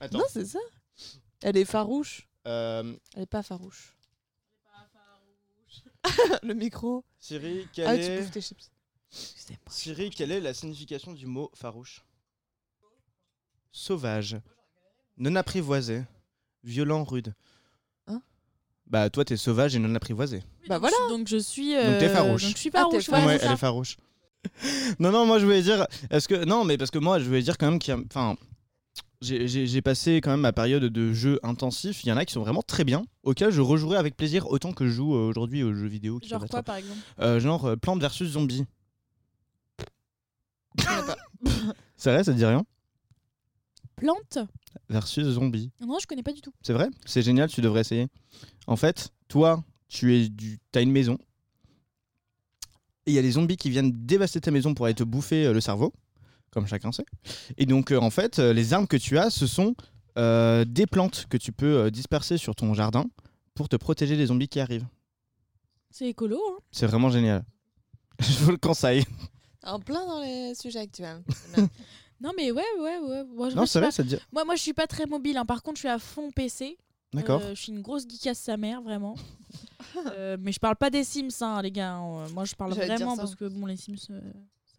Attends. Non, c'est ça. Elle est farouche. Euh, Elle est pas farouche. le micro. Siri, quelle Ah, est... tes chips. Siri, quelle est la signification du mot farouche? Sauvage. Non apprivoisé. Violent, rude. Hein? Bah toi t'es sauvage et non apprivoisé. Bah voilà. je- Donc je suis. Donc t'es euh, farouche. Donc je suis Ah, t'es farouche. farouche. ouais, ouais, c'est elle est farouche. non, non, moi je voulais dire. Est-ce que non, mais parce que moi je voulais dire quand même qu'il y a. Enfin, j'ai- passé quand même ma période de jeu intensif. Il y en a qui sont vraiment très bien, auxquels je rejouerai avec plaisir autant que je joue euh, aujourd'hui aux jeux vidéo. Qui Genre quoi par exemple? Euh, Genre euh, Plante versus Zombie. Pas. C'est vrai, ça te dit rien? Plante? Versus Zombie. Non, je connais pas du tout. C'est vrai? C'est génial, tu devrais essayer. En fait, toi, tu es du... as une maison. Et il y a des zombies qui viennent dévaster ta maison pour aller te bouffer le cerveau, comme chacun sait. Et donc, euh, en fait, euh, les armes que tu as, ce sont euh, des plantes que tu peux euh, disperser sur ton jardin pour te protéger des zombies qui arrivent. C'est écolo, hein C'est vraiment génial. Je vous le conseille. En plein dans les sujets actuels. Non, mais ouais, ouais, ouais. Moi, je Non, c'est vrai, pas. ça te dit. Moi, moi, je suis pas très mobile. hein. Par contre, je suis à fond PC. D'accord. Euh, je suis une grosse geekasse sa mère, vraiment. Euh, mais je parle pas des Sims, hein, les gars. Euh, Moi, je parle vraiment parce que bon, les Sims, euh,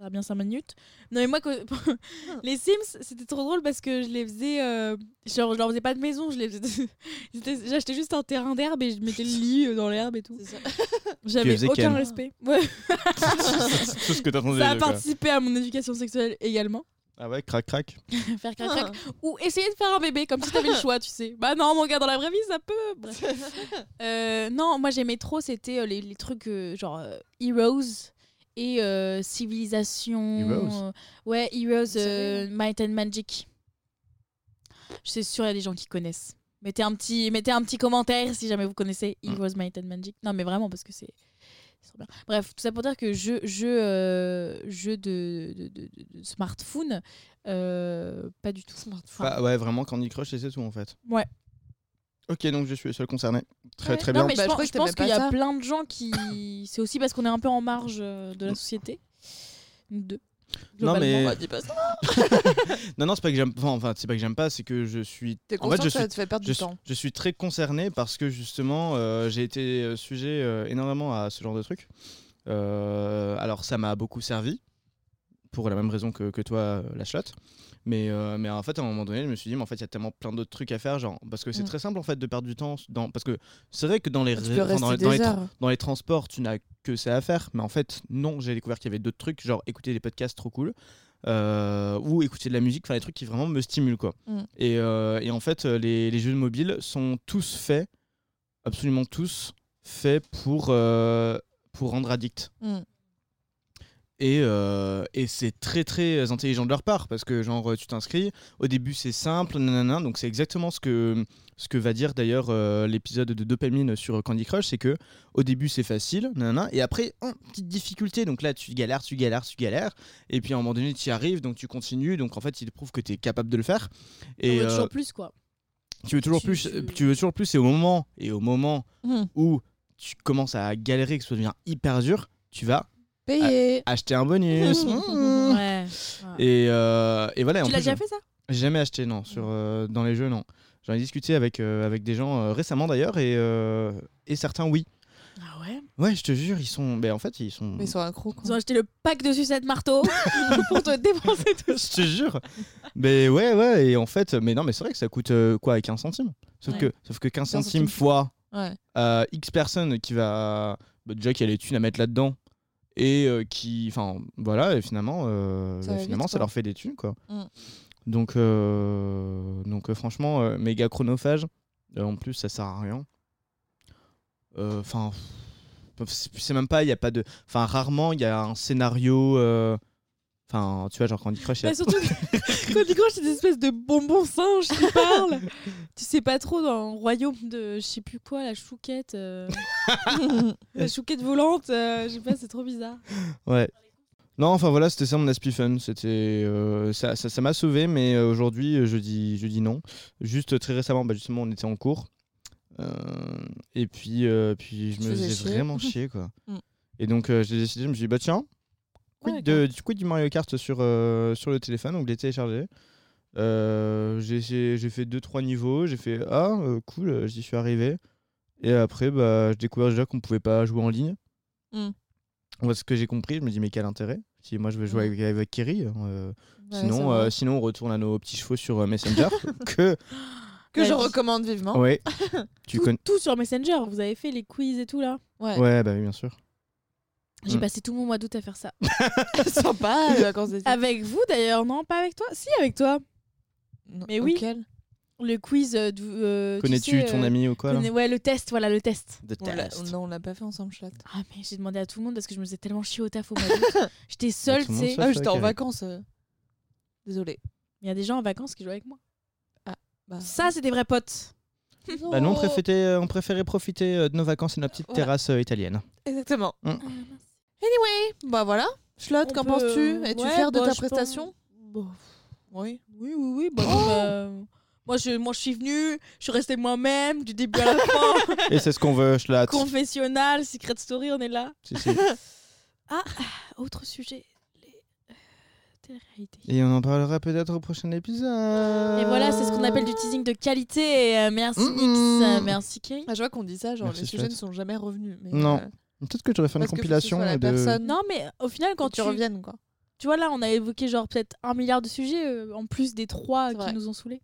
ça va bien 5 minutes. Non, mais moi, que- les Sims, c'était trop drôle parce que je les faisais. euh, Genre, je leur faisais pas de maison. Je les faisais- J'achetais juste un terrain d'herbe et je mettais le lit euh, dans l'herbe et tout. C'est ça. J'avais aucun respect. Ouais, C'est tout ce que t'attendais. ça a participé à mon éducation sexuelle également. Ah ouais, crac, crac. faire crac crac. Ou essayer de faire un bébé comme si t'avais le choix, tu sais. Bah non, mon gars, dans la vraie vie, ça peut. Bref. Euh, non, moi j'aimais trop, c'était euh, les, les trucs euh, genre euh, Heroes et euh, Civilisation. Heroes euh, ouais, Heroes, euh, Might and Magic. Je suis sûre, il y a des gens qui connaissent. Mettez un petit, mettez un petit commentaire si jamais vous connaissez. Heroes, Might and Magic. Non, mais vraiment, parce que c'est. c'est trop bien. Bref, tout ça pour dire que jeu, jeu, euh, jeu de, de, de- de- de smartphone, euh, pas du tout. Enfin, Bah ouais, vraiment, Candy Crush et c'est tout en fait. Ouais. Ok, donc je suis le seul concerné. Très Ouais. très Non, bien. mais Bah, je, je pense, crois que je pense t'aimais qu'il y pas a ça. plein de gens qui. C'est aussi parce qu'on est un peu en marge euh, de la société. Nous deux. Non, mais-. Bah, dis pas ça. Non, non, c'est pas que j'aime. Enfin, enfin, c'est pas que j'aime pas, c'est que je suis. T'es En fait, je que ça suis- te fait perdre Je du suis, temps. je suis très concerné parce que justement, euh, j'ai été euh, sujet euh, énormément à ce genre de trucs. Euh, alors, ça m'a beaucoup servi pour la même raison que, que toi, euh, la chlotte. Mais, euh, mais en fait, à un moment donné, je me suis dit, mais en fait, il y a tellement plein d'autres trucs à faire. Genre, parce que c'est Mm. très simple en fait de perdre du temps. Dans, parce que c'est vrai que dans les, enfin, dans, les- dans les des tra- heures. dans les transports, tu n'as que ça à faire. Mais en fait, non, j'ai découvert qu'il y avait d'autres trucs, genre écouter des podcasts trop cool. euh, ou écouter de la musique, enfin des trucs qui vraiment me stimulent quoi. Mm. Et, euh, et en fait, les, les jeux mobiles sont tous faits, absolument tous faits pour, pour rendre addict. Mm. Et, euh, et c'est très très intelligent de leur part parce que genre tu t'inscris, au début c'est simple, nanana, donc c'est exactement ce que, ce que va dire d'ailleurs euh, l'épisode de dopamine sur Candy Crush, c'est que au début c'est facile, nanana, et après, hum, petite difficulté, donc là tu galères, tu galères, tu galères, et puis à un moment donné tu y arrives, donc tu continues, donc en fait il prouve que tu es capable de le faire. On Et veut euh, toujours plus, quoi. tu veux toujours tu- plus, tu- tu veux toujours plus, et au moment, et au moment Mm. où tu commences à galérer, que ça devient hyper dur, tu vas Payé. acheter un bonus. Mmh. Ouais. Et, euh, et voilà. en Tu l'as déjà fait ça? J'ai jamais acheté, non, sur, euh, dans les jeux, non. J'en ai discuté avec, euh, avec des gens euh, récemment d'ailleurs, et, euh, et certains, oui. Ah ouais? Ouais, je te jure, ils sont. Ben, en fait, ils sont. Ils sont accros. quoi. Ils ont acheté le pack de sucettes marteau pour te dépenser tout. je te jure. mais ouais, ouais, et en fait, mais non, mais c'est vrai que ça coûte euh, quoi, 15 centimes Sauf, Ouais. que, sauf que 15 15 centimes centimes. fois Ouais. euh, X personnes qui va. bah, déjà, qui a les thunes à mettre là-dedans. Et euh, qui. Enfin, voilà, et finalement, euh, Ça bah, va vite, finalement ça leur fait des thunes, quoi. Mm. Donc, euh, donc euh, franchement, euh, méga chronophage. Euh, en plus, ça sert à rien. Enfin, c'est même pas, il y a pas de. Enfin, rarement, il y a un scénario. Enfin, tu vois, genre Candy Crush, Bah, surtout tu crois c'est des espèces de bonbons singes qui parlent. tu sais pas trop dans le royaume de je sais plus quoi, la chouquette. euh, la chouquette volante, euh, je sais pas, c'est trop bizarre. Ouais. Non, enfin voilà, c'était ça mon Aspie Fun. C'était, euh, ça, ça, m'a sauvé, mais aujourd'hui, je dis, je dis non. Juste très récemment, bah, justement, on était en cours. Et puis, puis je me faisais vraiment chier, quoi. Mm. Et donc, j'ai décidé, je me suis dit, bah tiens, quid, Ouais, de, du quid du Mario Kart sur, euh, sur le téléphone, donc je l'ai téléchargé. Euh, j'ai fait 2-3 niveaux, j'ai fait, ah, euh, cool, j'y suis arrivé. Et après, bah, je découvre déjà qu'on pouvait pas jouer en ligne. Mm. Moi, ce que j'ai compris, je me dis, mais quel intérêt? Si moi je veux jouer Mm. avec, avec Kerry, euh, Ouais, c'est sinon, euh, sinon on retourne à nos petits chevaux sur euh, Messenger. que, que je recommande vivement. ouais, tu tout, connais. tout sur Messenger. Vous avez fait les quiz et tout là? Ouais. Ouais, bah oui, bien sûr. J'ai Mm. passé tout mon mois d'août à faire ça. Sympa, les vacances d'été. Avec vous d'ailleurs, non Pas avec toi Si, avec toi. Non, mais oui. auquel? Le quiz. euh, euh, tu Connais-tu sais, ton euh, ami ou quoi là? Ouais, le test, voilà, le test. The On test. Non, on l'a pas fait ensemble, chat. Ah, mais j'ai demandé à tout le monde parce que je me faisais tellement chier au taf au mois d'août. J'étais seule, tout tu sais. Ah, j'étais en vacances. euh. Désolée. Il y a des gens en vacances qui jouent avec moi. Bah, Ça, c'est des vrais potes. Bah, nous, on Oh. préférait, on préférait profiter de nos vacances et de notre petite Voilà. terrasse euh, italienne. Exactement. Mm. Anyway, bah voilà. Schlott, qu'en peut- penses-tu Es-tu ouais, fier de bah, ta je prestation? Bon, Oui. Oui, oui, oui. bah euh, moi, je, moi, je suis venue, je suis restée moi-même du début à la fin. Et c'est ce qu'on veut, la Confessionnal, Secret Story, on est là. Si, si. Autre sujet, les euh, téléréalités. Et on en parlera peut-être au prochain épisode. Et voilà, c'est ce qu'on appelle du teasing de qualité. Euh, merci Mm, Nix, mm. euh, merci Kiri. Ah, je vois qu'on dit ça, genre Merci, les sujets Schlott. ne sont jamais revenus. Mais, Non. euh, Peut-être que j'aurais fait une parce que faut que ce compilation soit la de. personne Non, mais au final, quand tu tu, reviennes, quoi. tu vois là, on a évoqué genre peut-être un milliard de sujets euh, en plus des trois C'est qui vrai. nous ont saoulés.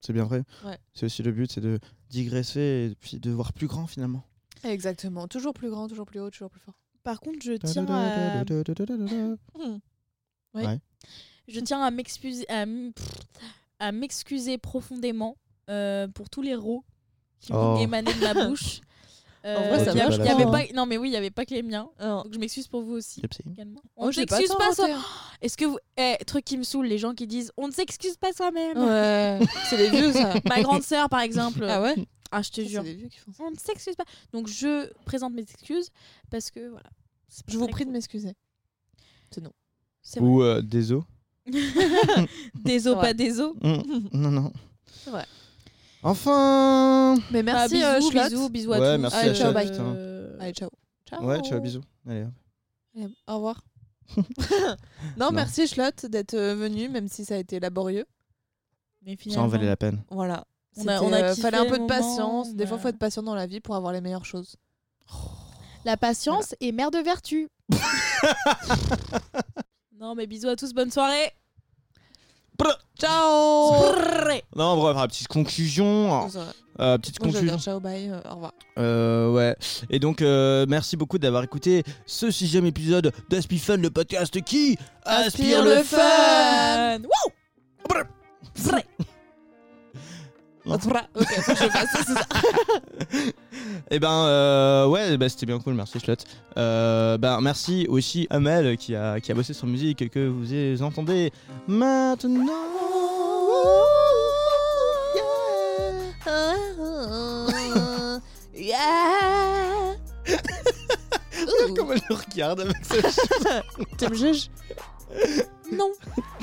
C'est bien vrai. Ouais. C'est aussi le but, c'est de digresser et puis de voir plus grand finalement. Exactement. Toujours plus grand, toujours plus haut, toujours plus fort. Par contre, je tiens à. Oui. Ouais. je tiens à m'excuser, à, m- pff, à m'excuser profondément euh, pour tous les rots qui vont Oh. émaner de ma bouche. Euh, En vrai, ça il y a- va, il y la avait fin. pas, non mais oui, il y avait pas que les miens. Donc je m'excuse pour vous aussi. Également. oh, On ne s'excuse pas, hein. Est-ce que vous, eh, truc qui me saoule, les gens qui disent on ne s'excuse pas soi-même. Ouais. c'est les vieux, ça. Ma grande sœur par exemple. Ah ouais? Ah, je te C'est jure. les vieux qui font ça. On ne s'excuse pas. Donc je présente mes excuses parce que voilà. Je vous prie de m'excuser. C'est vrai. Ou euh, des os. des pas des os. Mm. non, non. C'est vrai. Enfin. Mais merci, Ah, euh, bisous, Schlott. bisous, bisous à Ouais, tous. merci à Schlott, putain. Euh, Allez, ciao. Ciao. Ouais, ciao, bisous. Allez, hop. Allez, au revoir. non, Non. merci Schlott d'être euh, venu, même si ça a été laborieux. Mais Ça en finalement, valait la peine. Voilà. On a- C'était, on a euh, fallait un peu de moment, patience. Des fois, a- faut être patient dans la vie pour avoir les meilleures choses. La patience est mère de vertu. non, mais bisous à tous, bonne soirée. Ciao Non, faire une petite conclusion. Euh, petite Moi, conclusion. ciao, bye, euh, au revoir. Euh, ouais. Et donc, euh, merci beaucoup d'avoir écouté ce sixième épisode d'Aspi Fun, le podcast qui aspire le fun. Wouh Vrai. Non. Ok, faut que je fasse ça, c'est ça. Et ben, euh, ouais, bah, c'était bien cool, merci Schlott. Euh, ben, merci aussi à Mel qui a, qui a bossé sur musique et que vous entendez maintenant. Yeah. Regarde Comment elle le regarde avec ça. Tu me juges Non.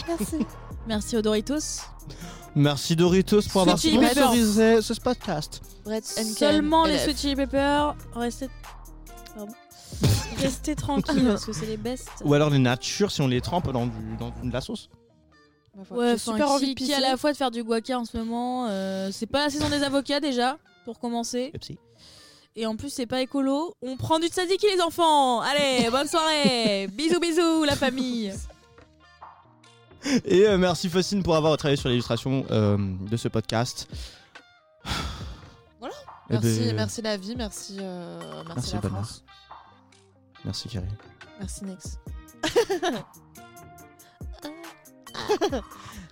Merci. Merci aux Doritos. Merci Doritos pour avoir sponsorisé ce podcast. Seulement les LF. Sweet Chili Peppers. Restez. Pardon. Restez tranquille parce que c'est les best. Ou alors les natures si on les trempe dans, du, dans de la sauce. Ouais, J'ai super envie de pisser. à la fois de faire du guaca en ce moment. euh, c'est pas la saison des avocats déjà, pour commencer. Pepsi. Et en plus, c'est pas écolo. On prend du tzatziki, les enfants. Allez, bonne soirée. bisous, bisous, la famille. Et euh, merci Faucine pour avoir travaillé sur l'illustration euh, de ce podcast. Voilà. Eh Merci, ben, merci la vie, merci, euh, merci, Merci, la. France. Merci Carrie. Merci Nex.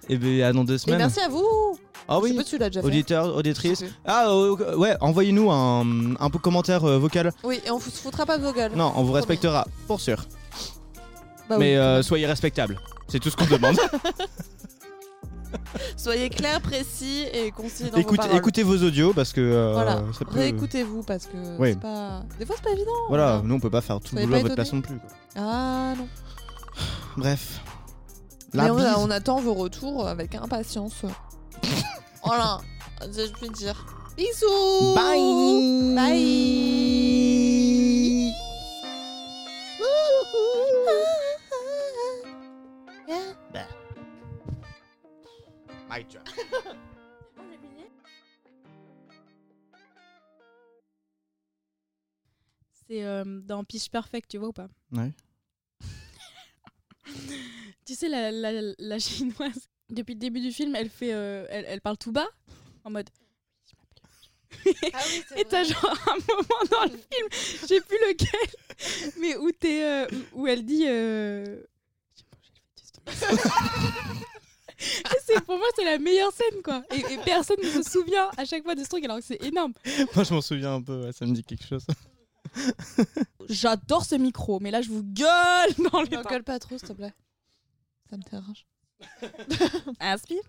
Et ben à dans deux Et semaines. merci à vous. Ah Je sais oui, pas tu l'as déjà fait. auditeurs, auditrices. Je sais Ah euh, ouais, envoyez-nous un, un peu commentaire euh, vocal. Oui, et on se foutra pas de vos gueules. Non, on vous respectera, pour sûr. Bah Mais euh, soyez respectables. C'est tout ce qu'on demande. Soyez clair, précis et concis dans Écoute- vos paroles. écoutez vos audios parce que euh, Voilà. ça peut- Réécoutez-vous parce que Oui. c'est pas. Des fois, c'est pas évident. Voilà, nous on peut pas faire tout le Soyez boulot à pas votre place non plus. quoi. Ah non. Bref. Mais La on, bise. on attend vos retours avec impatience. voilà, je puis dire. Bisous. Bye. Bye. Bye, tu vois. C'est euh, dans Pitch Perfect, tu vois ou pas? Ouais. Tu sais, la, la, la chinoise, depuis le début du film, elle, fait, euh, elle, elle parle tout bas, en mode. Ah oui, Et t'as genre un moment dans le film, je sais plus lequel, mais où, t'es, euh, où elle dit. euh, J'ai mangé le fœtus de ma Et c'est pour moi c'est la meilleure scène quoi et, et personne ne se souvient à chaque fois de ce truc alors que c'est énorme Moi, je m'en souviens un peu, ouais, ça me dit quelque chose. j'adore ce micro mais là je vous gueule dans le Ne gueule pas trop, s'il te plaît. Ça me dérange. Inspire